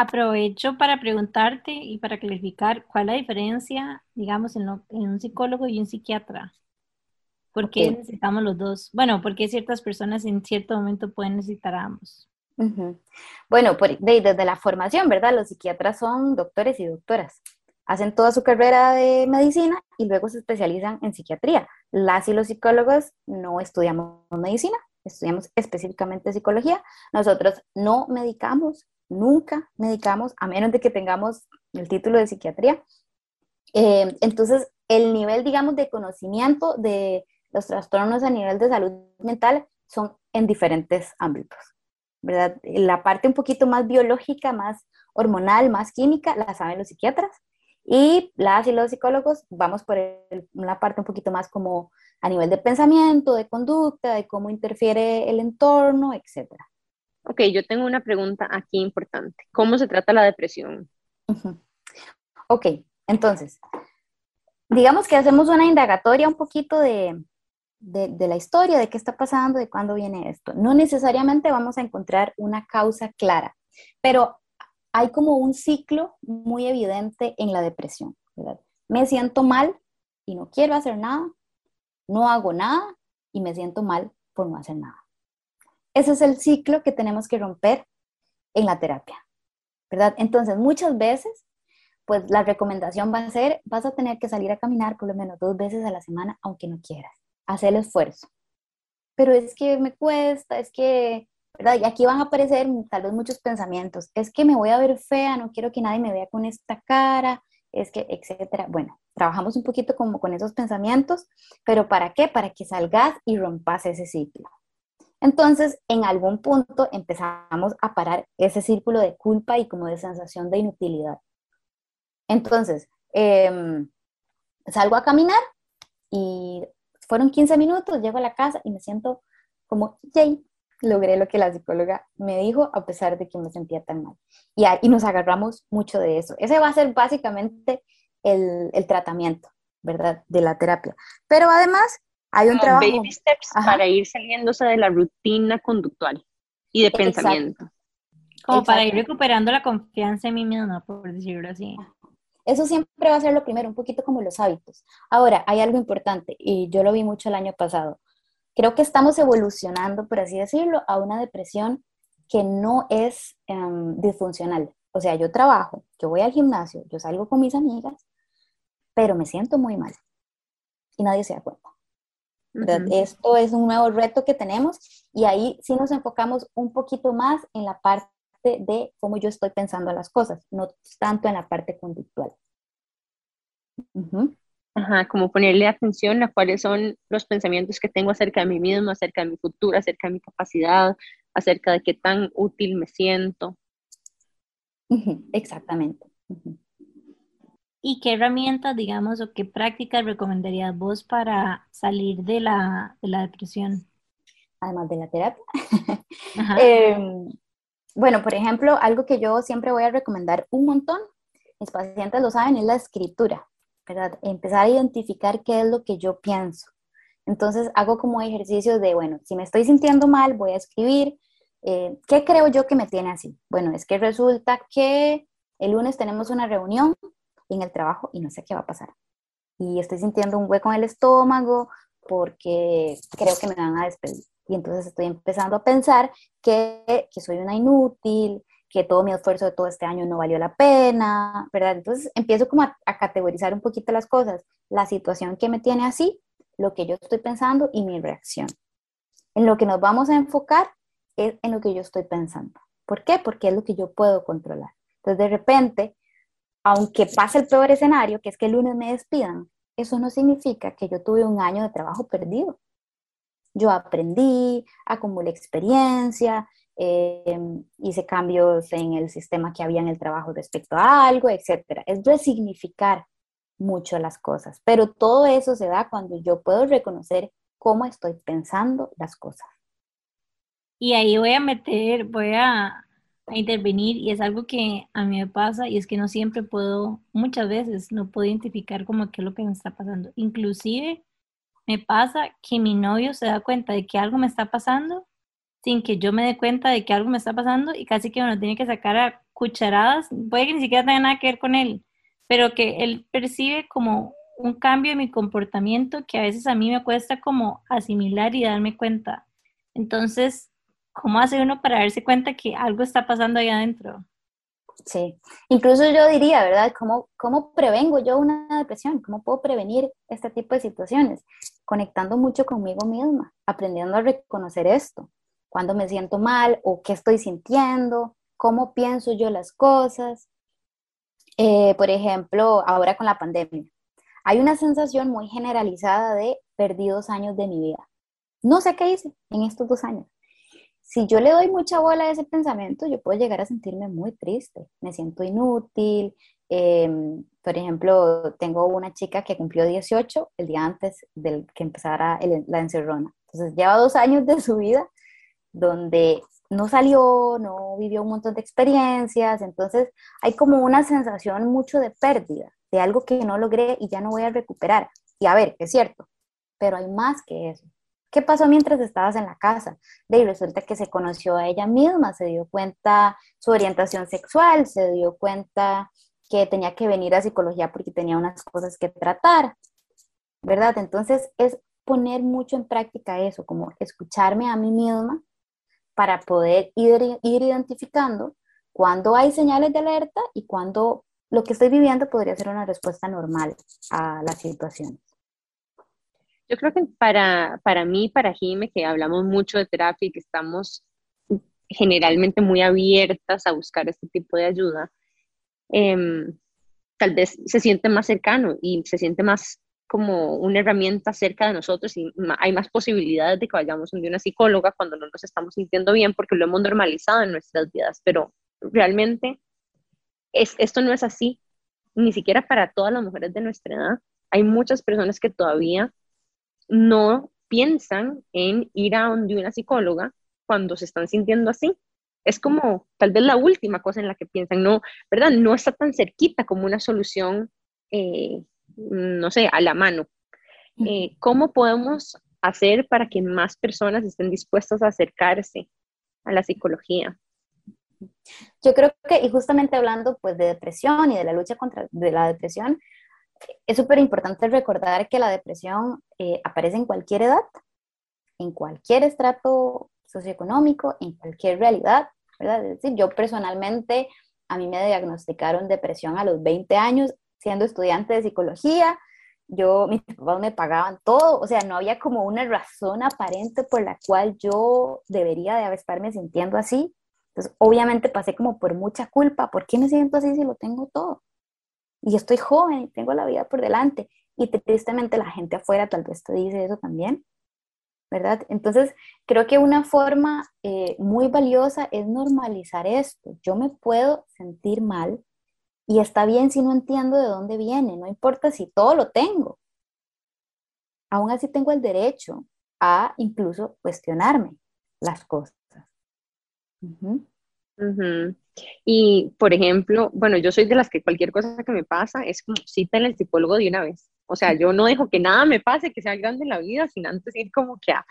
Aprovecho para preguntarte y para clarificar cuál es la diferencia, digamos, en, un psicólogo y un psiquiatra. ¿Por qué necesitamos los dos? Bueno, porque ciertas personas en cierto momento pueden necesitar a ambos. Bueno, desde la formación, ¿verdad? Los psiquiatras son doctores y doctoras hacen toda su carrera de medicina y luego se especializan en psiquiatría. Las y los psicólogos no estudiamos medicina, estudiamos específicamente psicología. Nosotros no medicamos, nunca medicamos, a menos de que tengamos el título de psiquiatría. Eh, entonces, el nivel, digamos, de conocimiento de los trastornos a nivel de salud mental son en diferentes ámbitos, ¿verdad? La parte un poquito más biológica, más hormonal, más química, la saben los psiquiatras. Y las y los psicólogos vamos por una parte un poquito más como a nivel de pensamiento, de conducta, de cómo interfiere el entorno, etc. Ok, yo tengo una pregunta aquí importante. ¿Cómo se trata la depresión? Ok, entonces, digamos que hacemos una indagatoria un poquito de, de, la historia, de qué está pasando, de cuándo viene esto. No necesariamente vamos a encontrar una causa clara, pero hay como un ciclo muy evidente en la depresión. Me siento mal y no quiero hacer nada, no hago nada y me siento mal por no hacer nada. Ese es el ciclo que tenemos que romper en la terapia, ¿verdad? Entonces, muchas veces, pues la recomendación va a ser, vas a tener que salir a caminar por lo menos dos veces a la semana, aunque no quieras, hacer el esfuerzo. Pero es que me cuesta, es que y aquí van a aparecer tal vez muchos pensamientos. Es que me voy a ver fea, no quiero que nadie me vea con esta cara, es que, etcétera. Bueno, trabajamos un poquito como con esos pensamientos, pero ¿para qué? Para que salgas y rompas ese ciclo. Entonces, en algún punto empezamos a parar ese círculo de culpa y como de sensación de inutilidad. Entonces, em, salgo a caminar y fueron 15 minutos, llego a la casa y me siento como, yay, logré lo que la psicóloga me dijo a pesar de que me sentía tan mal. Y, y nos agarramos mucho de eso. Ese va a ser básicamente el, el tratamiento, ¿verdad? De la terapia. Pero además hay un trabajo... Baby steps para ir saliéndose de la rutina conductual y de pensamiento. Como para ir recuperando la confianza en mí misma, por decirlo así. Eso siempre va a ser lo primero, un poquito como los hábitos. Ahora, hay algo importante, y yo lo vi mucho el año pasado creo que estamos evolucionando, por así decirlo, a una depresión que no es em, disfuncional. O sea, yo trabajo, yo voy al gimnasio, yo salgo con mis amigas, pero me siento muy mal y nadie se da cuenta. Esto es un nuevo reto que tenemos y ahí sí nos enfocamos un poquito más en la parte de cómo yo estoy pensando las cosas, no tanto en la parte conductual. Ajá, como ponerle atención a cuáles son los pensamientos que tengo acerca de mí mismo, acerca de mi futuro, acerca de mi capacidad, acerca de qué tan útil me siento. Exactamente. ¿Y qué herramientas, digamos, o qué prácticas recomendarías vos para salir de la, de la depresión? Además de la terapia. Em, bueno, por ejemplo, algo que yo siempre voy a recomendar un montón, mis pacientes lo saben, es la escritura. Empezar a identificar qué es lo que yo pienso. Entonces hago como ejercicio de, bueno, si me estoy sintiendo mal, voy a escribir, eh, ¿qué creo yo que me tiene así? Bueno, es que resulta que el lunes tenemos una reunión en el trabajo y no sé qué va a pasar. Y estoy sintiendo un hueco en el estómago porque creo que me van a despedir. Y entonces estoy empezando a pensar que, que soy una inútil, que todo mi esfuerzo de todo este año no valió la pena, ¿verdad? Entonces empiezo como a, categorizar un poquito las cosas, la situación que me tiene así, lo que yo estoy pensando y mi reacción. En lo que nos vamos a enfocar es en lo que yo estoy pensando. ¿Por qué? Porque es lo que yo puedo controlar. Entonces, de repente, aunque pase el peor escenario, que es que el lunes me despidan, eso no significa que yo tuve un año de trabajo perdido. Yo aprendí, acumulé experiencia, eh, hice cambios en el sistema que había en el trabajo respecto a algo, etc. Es resignificar mucho las cosas, pero todo eso se da cuando yo puedo reconocer cómo estoy pensando las cosas. Y ahí voy a meter, voy a, intervenir y es algo que a mí me pasa y es que no siempre puedo, muchas veces no puedo identificar como qué es lo que me está pasando. Inclusive me pasa que mi novio se da cuenta de que algo me está pasando sin que yo me dé cuenta de que algo me está pasando y casi que uno tiene que sacar a cucharadas, puede que ni siquiera tenga nada que ver con él, pero que él percibe como un cambio en mi comportamiento que a veces a mí me cuesta como asimilar y darme cuenta. Entonces, ¿cómo hace uno para darse cuenta que algo está pasando ahí adentro? Sí, incluso yo diría, ¿verdad? ¿Cómo, ¿Cómo prevengo yo una depresión? ¿Cómo puedo prevenir este tipo de situaciones? Conectando mucho conmigo misma, aprendiendo a reconocer esto, cuando me siento mal o qué estoy sintiendo, cómo pienso yo las cosas. Eh, por ejemplo, ahora con la pandemia, hay una sensación muy generalizada de perdidos años de mi vida. No sé qué hice en estos dos años. Si yo le doy mucha bola a ese pensamiento, yo puedo llegar a sentirme muy triste, me siento inútil. Em, por ejemplo, tengo una chica que cumplió 18 el día antes del que empezara la encerrona. Entonces lleva dos años de su vida donde no salió, no vivió un montón de experiencias, entonces hay como una sensación mucho de pérdida, de algo que no logré y ya no voy a recuperar. Y a ver, es cierto, pero hay más que eso. ¿Qué pasó mientras estabas en la casa? De resulta que se conoció a ella misma, se dio cuenta su orientación sexual, se dio cuenta que tenía que venir a psicología porque tenía unas cosas que tratar, ¿verdad? Entonces es poner mucho en práctica eso, como escucharme a mí misma para poder ir, identificando cuando hay señales de alerta y cuando lo que estoy viviendo podría ser una respuesta normal a la situación. Yo creo que para, para mí, para Jime, que hablamos mucho de terapia y que estamos generalmente muy abiertas a buscar este tipo de ayuda, em, tal vez se siente más cercano y se siente más como una herramienta cerca de nosotros y hay más posibilidades de que vayamos donde una psicóloga cuando no nos estamos sintiendo bien porque lo hemos normalizado en nuestras vidas, pero realmente es, esto no es así, ni siquiera para todas las mujeres de nuestra edad. Hay muchas personas que todavía no piensan en ir a donde una psicóloga cuando se están sintiendo así. Es como tal vez la última cosa en la que piensan, no, ¿verdad? No está tan cerquita como una solución eh, no sé, a la mano. Eh, ¿Cómo podemos hacer para que más personas estén dispuestas a acercarse a la psicología? Yo creo que, y justamente hablando pues de depresión y de la lucha contra de la depresión, es súper importante recordar que la depresión eh, aparece en cualquier edad, en cualquier estrato socioeconómico, en cualquier realidad, ¿verdad? Es decir, yo personalmente, a mí me diagnosticaron depresión a los 20 años siendo estudiante de psicología, yo, mis papás me pagaban todo, o sea, no había como una razón aparente por la cual yo debería de estarme sintiendo así. Entonces, obviamente pasé como por mucha culpa, ¿por qué me siento así si lo tengo todo? Y estoy joven y tengo la vida por delante. Y tristemente la gente afuera tal vez te dice eso también, ¿verdad? Entonces, creo que una forma eh, muy valiosa es normalizar esto. Yo me puedo sentir mal, y está bien si no entiendo de dónde viene, no importa si todo lo tengo. Aún así tengo el derecho a incluso cuestionarme las cosas. Y, por ejemplo, bueno, yo soy de las que cualquier cosa que me pasa es como cita en el psicólogo de una vez. O sea, yo no dejo que nada me pase, que sea grande en la vida, sin antes ir como que a,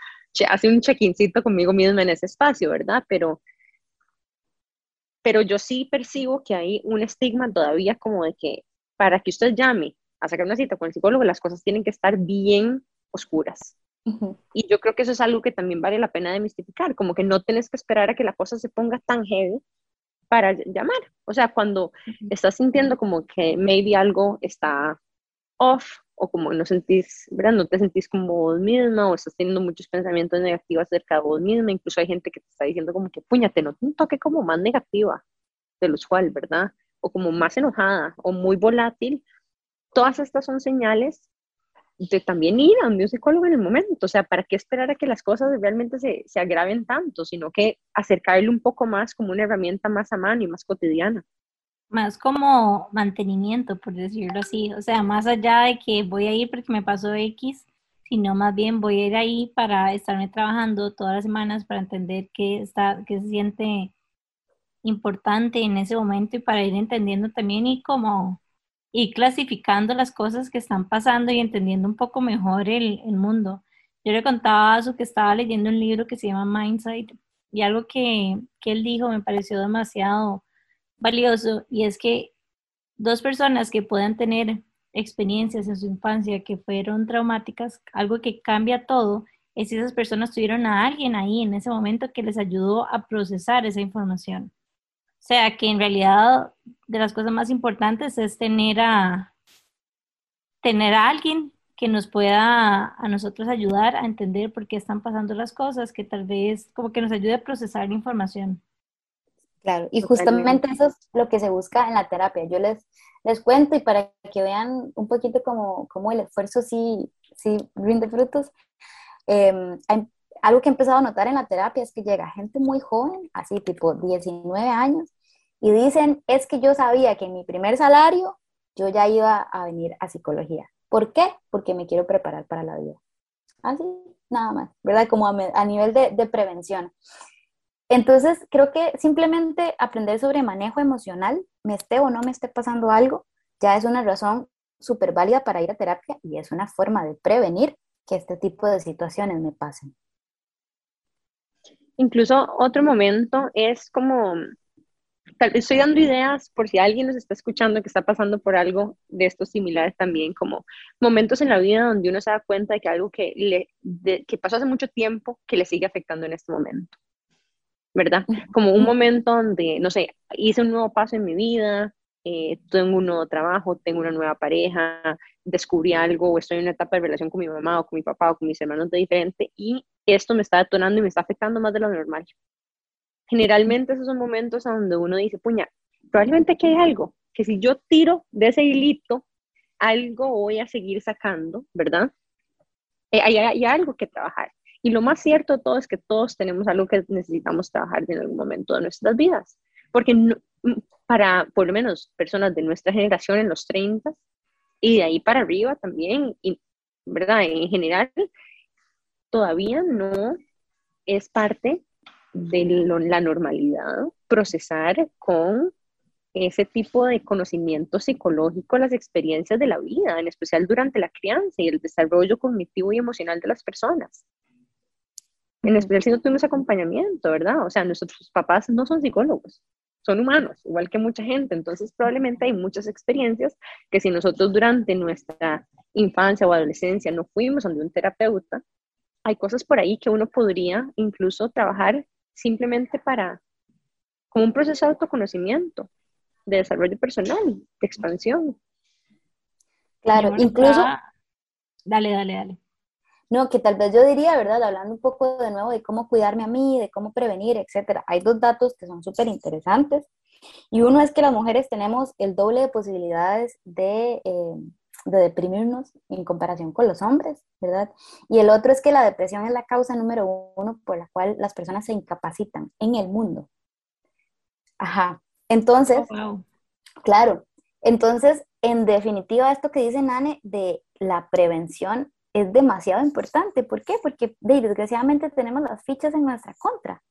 hace un check-incito conmigo misma en ese espacio, ¿verdad? Pero pero yo sí percibo que hay un estigma todavía como de que para que usted llame a sacar una cita con el psicólogo, las cosas tienen que estar bien oscuras. Y yo creo que eso es algo que también vale la pena demistificar, como que no tienes que esperar a que la cosa se ponga tan heavy para llamar. O sea, cuando estás sintiendo como que maybe algo está off o como no sentís, ¿verdad? No te sentís como vos misma o estás teniendo muchos pensamientos negativos acerca de vos misma, incluso hay gente que te está diciendo como que, puñate, no un toque como más negativa de lo usual, ¿verdad? O como más enojada o muy volátil. Todas estas son señales de también ir a un psicólogo en el momento, o sea, ¿para qué esperar a que las cosas realmente se, se agraven tanto, sino que acercarle un poco más como una herramienta más a mano y más cotidiana? más como mantenimiento, por decirlo así. O sea, más allá de que voy a ir porque me pasó X, sino más bien voy a ir ahí para estarme trabajando todas las semanas para entender qué, está, qué se siente importante en ese momento y para ir entendiendo también y como y clasificando las cosas que están pasando y entendiendo un poco mejor el, mundo. Yo le contaba a su que estaba leyendo un libro que se llama Mindsight y algo que, que él dijo me pareció demasiado valioso y es que dos personas que puedan tener experiencias en su infancia que fueron traumáticas, algo que cambia todo, es si esas personas tuvieron a alguien ahí en ese momento que les ayudó a procesar esa información. O sea, que en realidad de las cosas más importantes es tener a, tener a alguien que nos pueda a nosotros ayudar a entender por qué están pasando las cosas, que tal vez como que nos ayude a procesar la información. Claro, y justamente eso es lo que se busca en la terapia. Yo les, les cuento y para que vean un poquito cómo, cómo el esfuerzo sí, sí rinde frutos. Em, algo que he empezado a notar en la terapia es que llega gente muy joven, así tipo 19 años, y dicen, es que yo sabía que en mi primer salario yo ya iba a venir a psicología. ¿Por qué? Porque me quiero preparar para la vida. Así, nada más, ¿verdad? Como a, a nivel de, de prevención. Entonces, creo que simplemente aprender sobre manejo emocional, me esté o no me esté pasando algo, ya es una razón súper válida para ir a terapia y es una forma de prevenir que este tipo de situaciones me pasen. Incluso otro momento es como, estoy dando ideas por si alguien nos está escuchando que está pasando por algo de estos similares también, como momentos en la vida donde uno se da cuenta de que algo que, le, que pasó hace mucho tiempo que le sigue afectando en este momento. ¿verdad? Como un momento donde, no sé, hice un nuevo paso en mi vida, eh, tengo un nuevo trabajo, tengo una nueva pareja, descubrí algo o estoy en una etapa de relación con mi mamá o con mi papá o con mis hermanos de diferente y esto me está detonando y me está afectando más de lo normal. Generalmente esos son momentos donde uno dice, puña, probablemente aquí hay algo, que si yo tiro de ese hilito, algo voy a seguir sacando, ¿verdad? Eh, hay, algo que trabajar. Y lo más cierto de todo es que todos tenemos algo que necesitamos trabajar en algún momento de nuestras vidas. Porque para, por lo menos, personas de nuestra generación en los 30 y de ahí para arriba también, ¿verdad? En general, todavía no es parte de la normalidad procesar con ese tipo de conocimiento psicológico las experiencias de la vida, en especial durante la crianza y el desarrollo cognitivo y emocional de las personas en especial si no tuvimos acompañamiento, ¿verdad? O sea, nuestros papás no son psicólogos, son humanos, igual que mucha gente, entonces probablemente hay muchas experiencias que si nosotros durante nuestra infancia o adolescencia no fuimos donde un terapeuta, hay cosas por ahí que uno podría incluso trabajar simplemente para, como un proceso de autoconocimiento, de desarrollo personal, de expansión. Claro, incluso... Dale, dale, dale. No, que tal vez yo diría, ¿verdad? Hablando un poco de nuevo de cómo cuidarme a mí, de cómo prevenir, etcétera. Hay dos datos que son súper interesantes. Y uno es que las mujeres tenemos el doble de posibilidades de, eh, de, deprimirnos en comparación con los hombres, ¿verdad? Y el otro es que la depresión es la causa número uno por la cual las personas se incapacitan en el mundo. Ajá. Entonces, oh, claro. Entonces, en definitiva, esto que dice Nane de la prevención es demasiado importante. ¿Por qué? Porque desgraciadamente tenemos las fichas en nuestra contra.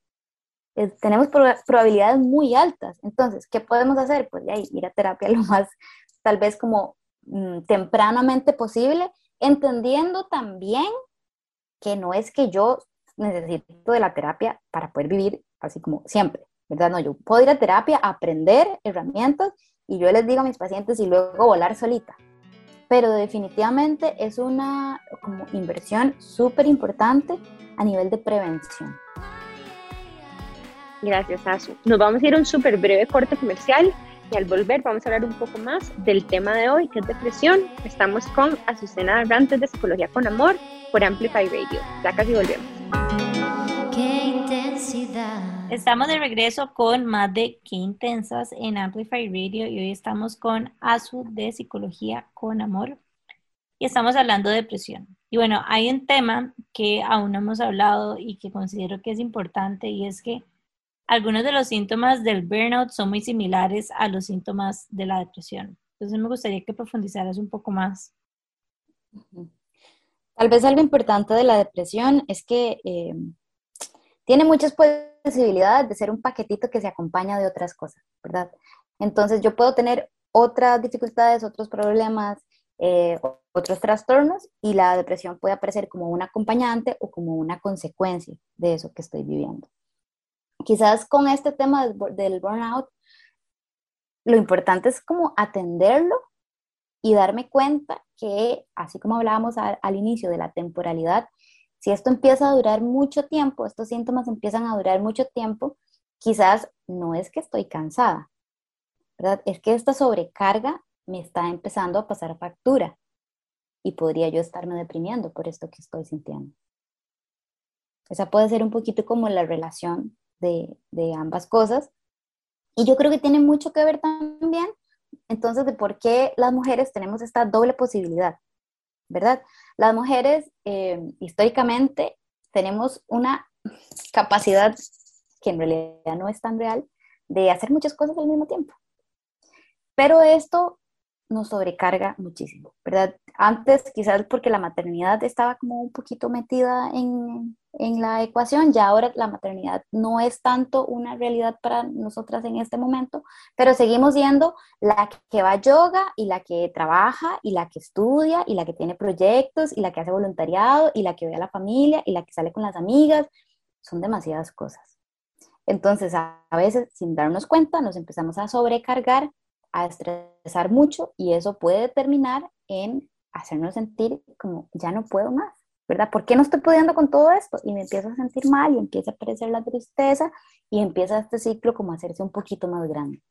tenemos probabilidades muy altas. Entonces, ¿qué podemos hacer? Pues ya ir a terapia lo más, tal vez como mm, tempranamente posible, entendiendo también que no es que yo necesito de la terapia para poder vivir así como siempre, ¿verdad? No, yo puedo ir a terapia, aprender herramientas y yo les digo a mis pacientes y luego volar solita pero definitivamente es una inversión súper importante a nivel de prevención. Gracias, Asu. Nos vamos a ir a un súper breve corte comercial y al volver vamos a hablar un poco más del tema de hoy, que es depresión. Estamos con Azucena Rantes de Psicología con Amor por Amplify Radio. Ya casi volvemos. Qué intensidad. Estamos de regreso con más de Qué Intensas en Amplify Radio y hoy estamos con Azu de Psicología con Amor y estamos hablando de depresión. Y bueno, hay un tema que aún no hemos hablado y que considero que es importante y es que algunos de los síntomas del burnout son muy similares a los síntomas de la depresión. Entonces me gustaría que profundizaras un poco más. Tal vez algo importante de la depresión es que eh, tiene muchas posibilidades de ser un paquetito que se acompaña de otras cosas, ¿verdad? Entonces yo puedo tener otras dificultades, otros problemas, eh, otros trastornos y la depresión puede aparecer como un acompañante o como una consecuencia de eso que estoy viviendo. Quizás con este tema del, burnout, lo importante es como atenderlo y darme cuenta que, así como hablábamos al inicio de la temporalidad, si esto empieza a durar mucho tiempo, estos síntomas empiezan a durar mucho tiempo, quizás no es que estoy cansada, ¿verdad? Es que esta sobrecarga me está empezando a pasar factura y podría yo estarme deprimiendo por esto que estoy sintiendo. Esa puede ser un poquito como la relación de, ambas cosas. Y yo creo que tiene mucho que ver también entonces de por qué las mujeres tenemos esta doble posibilidad, ¿verdad? Las mujeres eh, históricamente tenemos una capacidad que en realidad no es tan real de hacer muchas cosas al mismo tiempo. Pero esto nos sobrecarga muchísimo, ¿verdad? Antes quizás porque la maternidad estaba como un poquito metida en, en, la ecuación, ya ahora la maternidad no es tanto una realidad para nosotras en este momento, pero seguimos siendo la que va a yoga y la que trabaja y la que estudia y la que tiene proyectos y la que hace voluntariado y la que ve a la familia y la que sale con las amigas, son demasiadas cosas. Entonces, a veces, sin darnos cuenta, nos empezamos a sobrecargar a estresar mucho y eso puede terminar en hacernos sentir como ya no puedo más, ¿verdad? ¿Por qué no estoy pudiendo con todo esto? Y me empiezo a sentir mal y empieza a aparecer la tristeza y empieza este ciclo como a hacerse un poquito más grande.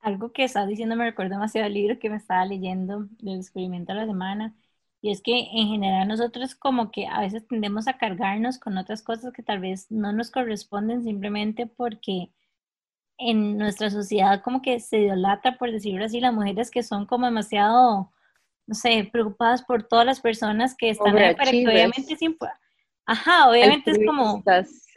Algo que estás diciendo me recuerda demasiado al libro que me estaba leyendo del experimento de la semana y es que en general nosotros como que a veces tendemos a cargarnos con otras cosas que tal vez no nos corresponden simplemente porque en nuestra sociedad como que se idolatra, por decirlo así, las mujeres que son como demasiado, no sé, preocupadas por todas las personas que están ahí para que obviamente siempre, ajá, obviamente es como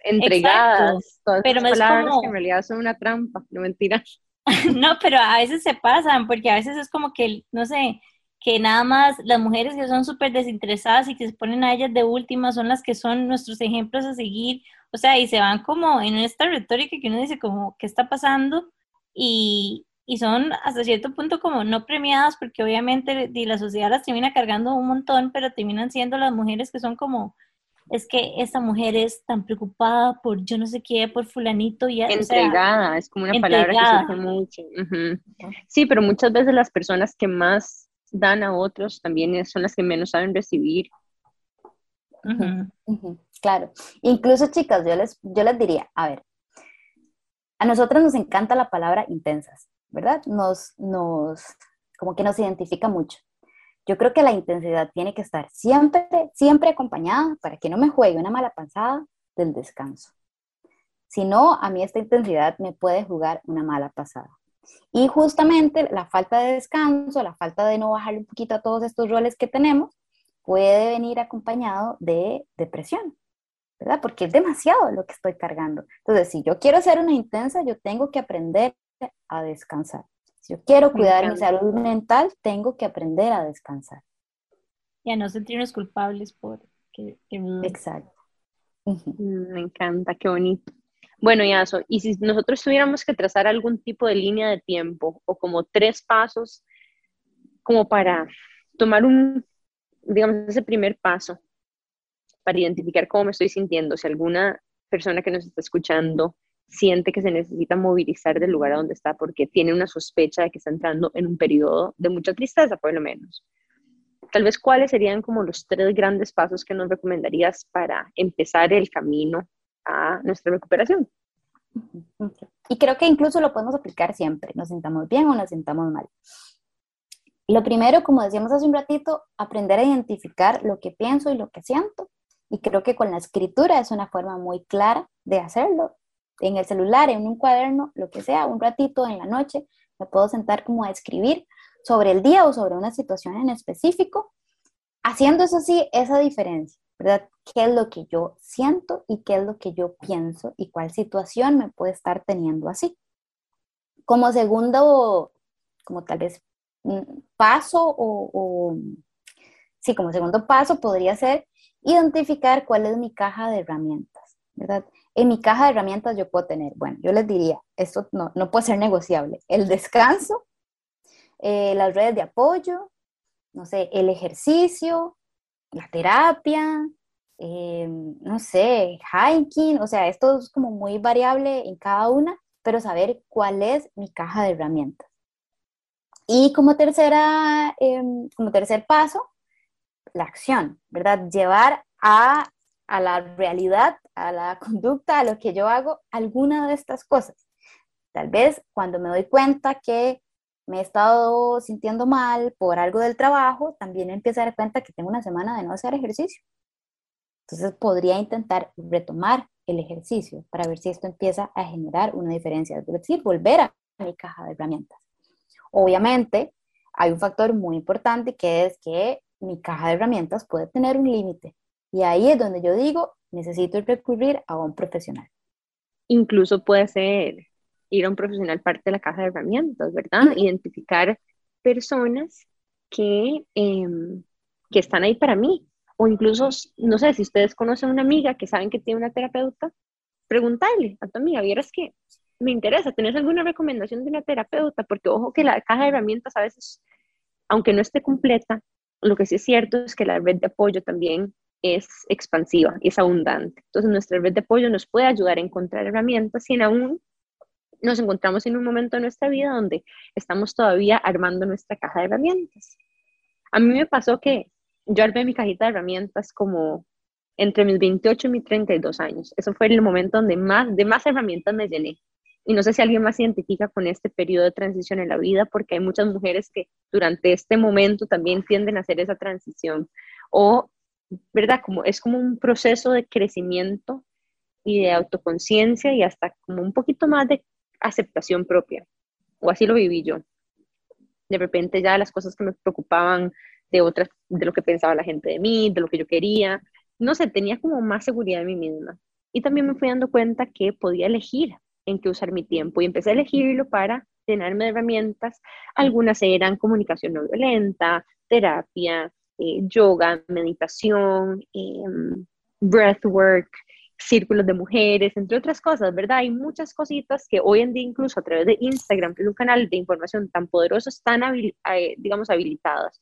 entregadas, todas pero es como, que en realidad son una trampa, no mentiras. no, pero a veces se pasan, porque a veces es como que, no sé, que nada más las mujeres que son súper desinteresadas y que se ponen a ellas de última son las que son nuestros ejemplos a seguir, o sea, y se van como en esta retórica que uno dice como, ¿qué está pasando? Y, y son hasta cierto punto como no premiadas porque obviamente la sociedad las termina cargando un montón, pero terminan siendo las mujeres que son como, es que esta mujer es tan preocupada por yo no sé qué, por fulanito. Y, entregada, es como una palabra que se usa mucho. Sí, pero muchas veces las personas que más dan a otros también son las que menos saben recibir. Claro. Incluso, chicas, yo les, yo les diría, a ver, a nosotros nos encanta la palabra intensas, ¿verdad? Nos, nos, como que nos identifica mucho. Yo creo que la intensidad tiene que estar siempre, siempre acompañada para que no me juegue una mala pasada del descanso. Si no, a mí esta intensidad me puede jugar una mala pasada. Y justamente la falta de descanso, la falta de no bajar un poquito a todos estos roles que tenemos, puede venir acompañado de depresión, ¿verdad? Porque es demasiado lo que estoy cargando. Entonces, si yo quiero ser una intensa, yo tengo que aprender a descansar. Si yo quiero cuidar mi salud mental, tengo que aprender a descansar. Y a no sentirnos culpables por que... Exacto. Me encanta, qué bonito. Bueno, Yaso, y si nosotros tuviéramos que trazar algún tipo de línea de tiempo o como tres pasos como para tomar un, digamos, ese primer paso para identificar cómo me estoy sintiendo, si alguna persona que nos está escuchando siente que se necesita movilizar del lugar a donde está porque tiene una sospecha de que está entrando en un periodo de mucha tristeza, por lo menos. Tal vez cuáles serían como los tres grandes pasos que nos recomendarías para empezar el camino a nuestra recuperación? Y creo que incluso lo podemos aplicar siempre, nos sintamos bien o nos sintamos mal. Lo primero, como decíamos hace un ratito, aprender a identificar lo que pienso y lo que siento. Y creo que con la escritura es una forma muy clara de hacerlo. En el celular, en un cuaderno, lo que sea, un ratito en la noche, me puedo sentar como a escribir sobre el día o sobre una situación en específico, haciendo eso sí, esa diferencia, ¿verdad? ¿Qué es lo que yo siento y qué es lo que yo pienso y cuál situación me puede estar teniendo así? Como segundo, como tal vez paso o, o sí, como segundo paso podría ser identificar cuál es mi caja de herramientas, ¿verdad? En mi caja de herramientas yo puedo tener, bueno, yo les diría, esto no, no puede ser negociable, el descanso, eh, las redes de apoyo, no sé, el ejercicio, la terapia, eh, no sé, hiking, o sea, esto es como muy variable en cada una, pero saber cuál es mi caja de herramientas. Y como, tercera, em, como tercer paso, la acción, ¿verdad? Llevar a, a la realidad, a la conducta, a lo que yo hago, alguna de estas cosas. Tal vez cuando me doy cuenta que me he estado sintiendo mal por algo del trabajo, también empiezo a dar cuenta que tengo una semana de no hacer ejercicio. Entonces podría intentar retomar el ejercicio para ver si esto empieza a generar una diferencia, es decir, volver a mi caja de herramientas. Obviamente, hay un factor muy importante que es que mi caja de herramientas puede tener un límite. Y ahí es donde yo digo, necesito recurrir a un profesional. Incluso puede ser ir a un profesional parte de la caja de herramientas, ¿verdad? Identificar personas que, em, que están ahí para mí. O incluso, no sé, si ustedes conocen a una amiga que saben que tiene una terapeuta, preguntarle a tu amiga, vieras que me interesa, ¿tenés alguna recomendación de una terapeuta? Porque ojo que la caja de herramientas a veces, aunque no esté completa, lo que sí es cierto es que la red de apoyo también es expansiva es abundante. Entonces nuestra red de apoyo nos puede ayudar a encontrar herramientas sin aún nos encontramos en un momento de nuestra vida donde estamos todavía armando nuestra caja de herramientas. A mí me pasó que yo armé mi cajita de herramientas como entre mis 28 y mis 32 años. Eso fue el momento donde más, de más herramientas me llené. Y no sé si alguien más se identifica con este periodo de transición en la vida, porque hay muchas mujeres que durante este momento también tienden a hacer esa transición. O, ¿verdad? Como, es como un proceso de crecimiento y de autoconciencia y hasta como un poquito más de aceptación propia, o así lo viví yo. De repente ya las cosas que me preocupaban de otras, de lo que pensaba la gente de mí, de lo que yo quería, no sé, tenía como más seguridad en mí misma. Y también me fui dando cuenta que podía elegir en qué usar mi tiempo y empecé a elegirlo para llenarme de herramientas. Algunas eran comunicación no violenta, terapia, eh, yoga, meditación, eh, breathwork, círculos de mujeres, entre otras cosas, ¿verdad? Hay muchas cositas que hoy en día incluso a través de Instagram, que es un canal de información tan poderoso, están, eh, digamos, habilitadas.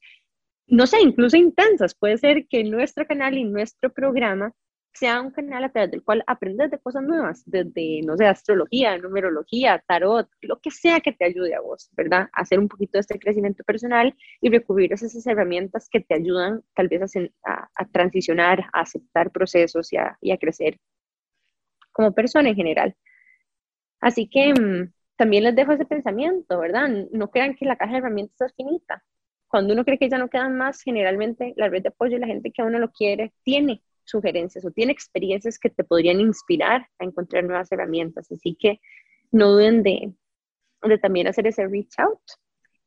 No sé, incluso intensas. Puede ser que nuestro canal y nuestro programa sea un canal a través del cual aprendes de cosas nuevas, desde, no sé, astrología, numerología, tarot, lo que sea que te ayude a vos, ¿verdad? hacer un poquito de este crecimiento personal y recurrir a esas herramientas que te ayudan tal vez a, a, transicionar, a aceptar procesos y a, y a, crecer como persona en general. Así que mm, también les dejo ese pensamiento, ¿verdad? No crean que la caja de herramientas es finita. Cuando uno cree que ya no quedan más, generalmente la red de apoyo y la gente que a uno lo quiere tiene sugerencias o tiene experiencias que te podrían inspirar a encontrar nuevas herramientas. Así que no duden de, de también hacer ese reach out.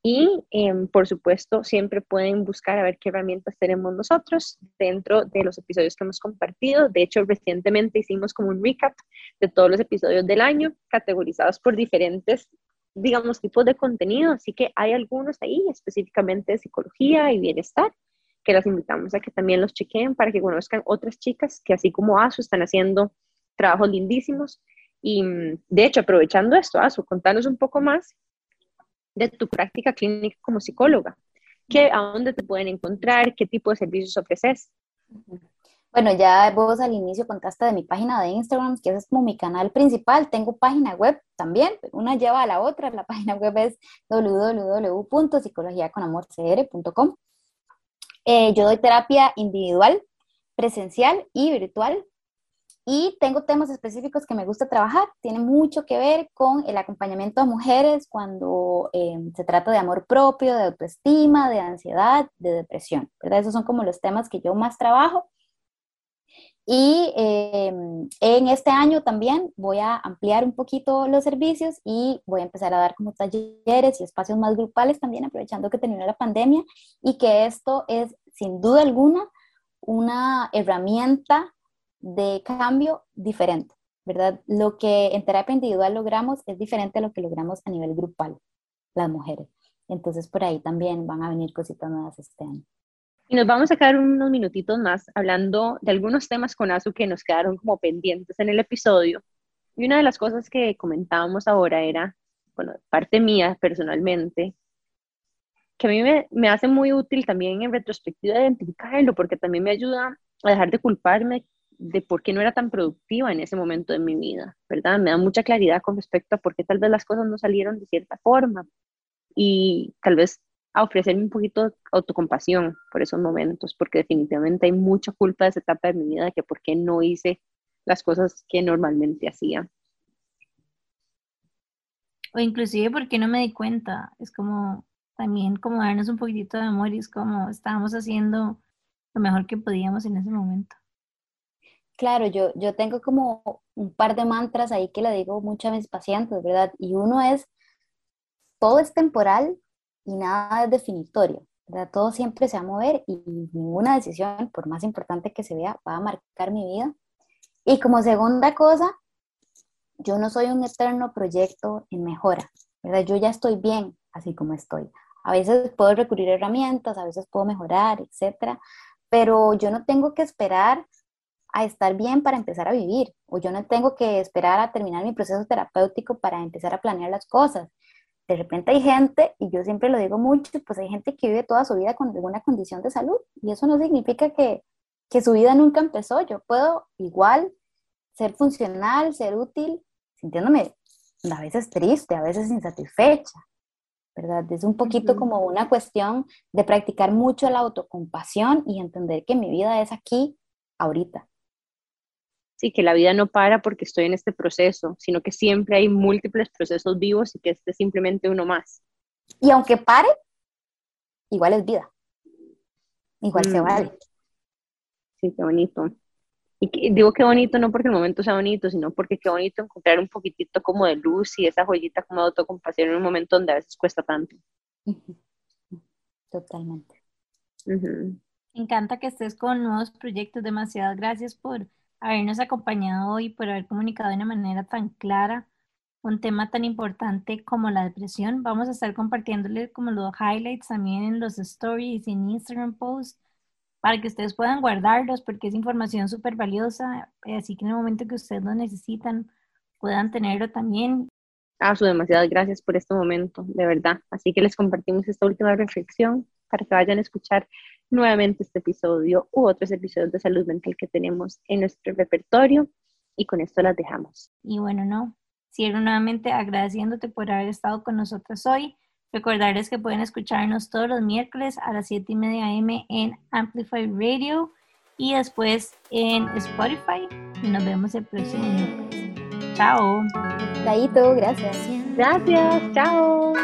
Y em, por supuesto, siempre pueden buscar a ver qué herramientas tenemos nosotros dentro de los episodios que hemos compartido. De hecho, recientemente hicimos como un recap de todos los episodios del año, categorizados por diferentes, digamos, tipos de contenido. Así que hay algunos ahí, específicamente de psicología y bienestar que las invitamos a que también los chequen para que conozcan otras chicas que así como ASU están haciendo trabajos lindísimos. Y de hecho, aprovechando esto, ASU, contanos un poco más de tu práctica clínica como psicóloga. ¿Qué, ¿A dónde te pueden encontrar? ¿Qué tipo de servicios ofreces? Bueno, ya vos al inicio contaste de mi página de Instagram, que es como mi canal principal. Tengo página web también, una lleva a la otra. La página web es www.psicologiaconamorcr.com. Eh, yo doy terapia individual, presencial y virtual. Y tengo temas específicos que me gusta trabajar. Tiene mucho que ver con el acompañamiento a mujeres cuando eh, se trata de amor propio, de autoestima, de ansiedad, de depresión. ¿verdad? Esos son como los temas que yo más trabajo. Y em, en este año también voy a ampliar un poquito los servicios y voy a empezar a dar como talleres y espacios más grupales también, aprovechando que terminó la pandemia y que esto es sin duda alguna una herramienta de cambio diferente, ¿verdad? Lo que en terapia individual logramos es diferente a lo que logramos a nivel grupal, las mujeres. Entonces por ahí también van a venir cositas nuevas este año. Y nos vamos a quedar unos minutitos más hablando de algunos temas con Azu que nos quedaron como pendientes en el episodio. Y una de las cosas que comentábamos ahora era, bueno, parte mía personalmente, que a mí me, me hace muy útil también en retrospectiva identificarlo, porque también me ayuda a dejar de culparme de por qué no era tan productiva en ese momento de mi vida, ¿verdad? Me da mucha claridad con respecto a por qué tal vez las cosas no salieron de cierta forma y tal vez a ofrecerme un poquito de autocompasión por esos momentos, porque definitivamente hay mucha culpa de esa etapa de mi vida de que por qué no hice las cosas que normalmente hacía. O inclusive porque no me di cuenta, es como también como darnos un poquitito de amor y es como estábamos haciendo lo mejor que podíamos en ese momento. Claro, yo, yo tengo como un par de mantras ahí que le digo mucho a mis pacientes, ¿verdad? Y uno es, todo es temporal, y nada es definitorio. ¿verdad? Todo siempre se va a mover y ninguna decisión, por más importante que se vea, va a marcar mi vida. Y como segunda cosa, yo no soy un eterno proyecto en mejora, ¿verdad? Yo ya estoy bien así como estoy. A veces puedo recurrir a herramientas, a veces puedo mejorar, etcétera, pero yo no tengo que esperar a estar bien para empezar a vivir, o yo no tengo que esperar a terminar mi proceso terapéutico para empezar a planear las cosas de repente hay gente, y yo siempre lo digo mucho, pues hay gente que vive toda su vida con alguna condición de salud y eso no significa que, que su vida nunca empezó. Yo puedo igual ser funcional, ser útil, sintiéndome a veces triste, a veces insatisfecha, ¿verdad? Es un poquito como una cuestión de practicar mucho la autocompasión y entender que mi vida es aquí, ahorita y que la vida no para porque estoy en este proceso, sino que siempre hay múltiples procesos vivos y que este es simplemente uno más. Y aunque pare, igual es vida. Igual se mm. vale. Sí, qué bonito. Y digo qué bonito no porque el momento sea bonito, sino porque qué bonito encontrar un poquitito como de luz y esa joyita como de autocompasión en un momento donde a veces cuesta tanto. Totalmente. Me encanta que estés con nuevos proyectos. Demasiadas gracias por habernos acompañado hoy, por haber comunicado de una manera tan clara un tema tan importante como la depresión. Vamos a estar compartiéndole como los highlights también en los stories en Instagram posts para que ustedes puedan guardarlos porque es información súper valiosa, así que en el momento que ustedes lo necesitan puedan tenerlo también. Ah, su demasiadas gracias por este momento, de verdad. Así que les compartimos esta última reflexión para que vayan a escuchar nuevamente este episodio u otros episodios de salud mental que tenemos en nuestro repertorio. Y con esto las dejamos. Y bueno, no, cierro nuevamente agradeciéndote por haber estado con nosotros hoy. Recordarles que pueden escucharnos todos los miércoles a las 7 y media am en Amplify Radio y después en Spotify. Y nos vemos el próximo miércoles. Chao. Chaito, gracias. Gracias, chao.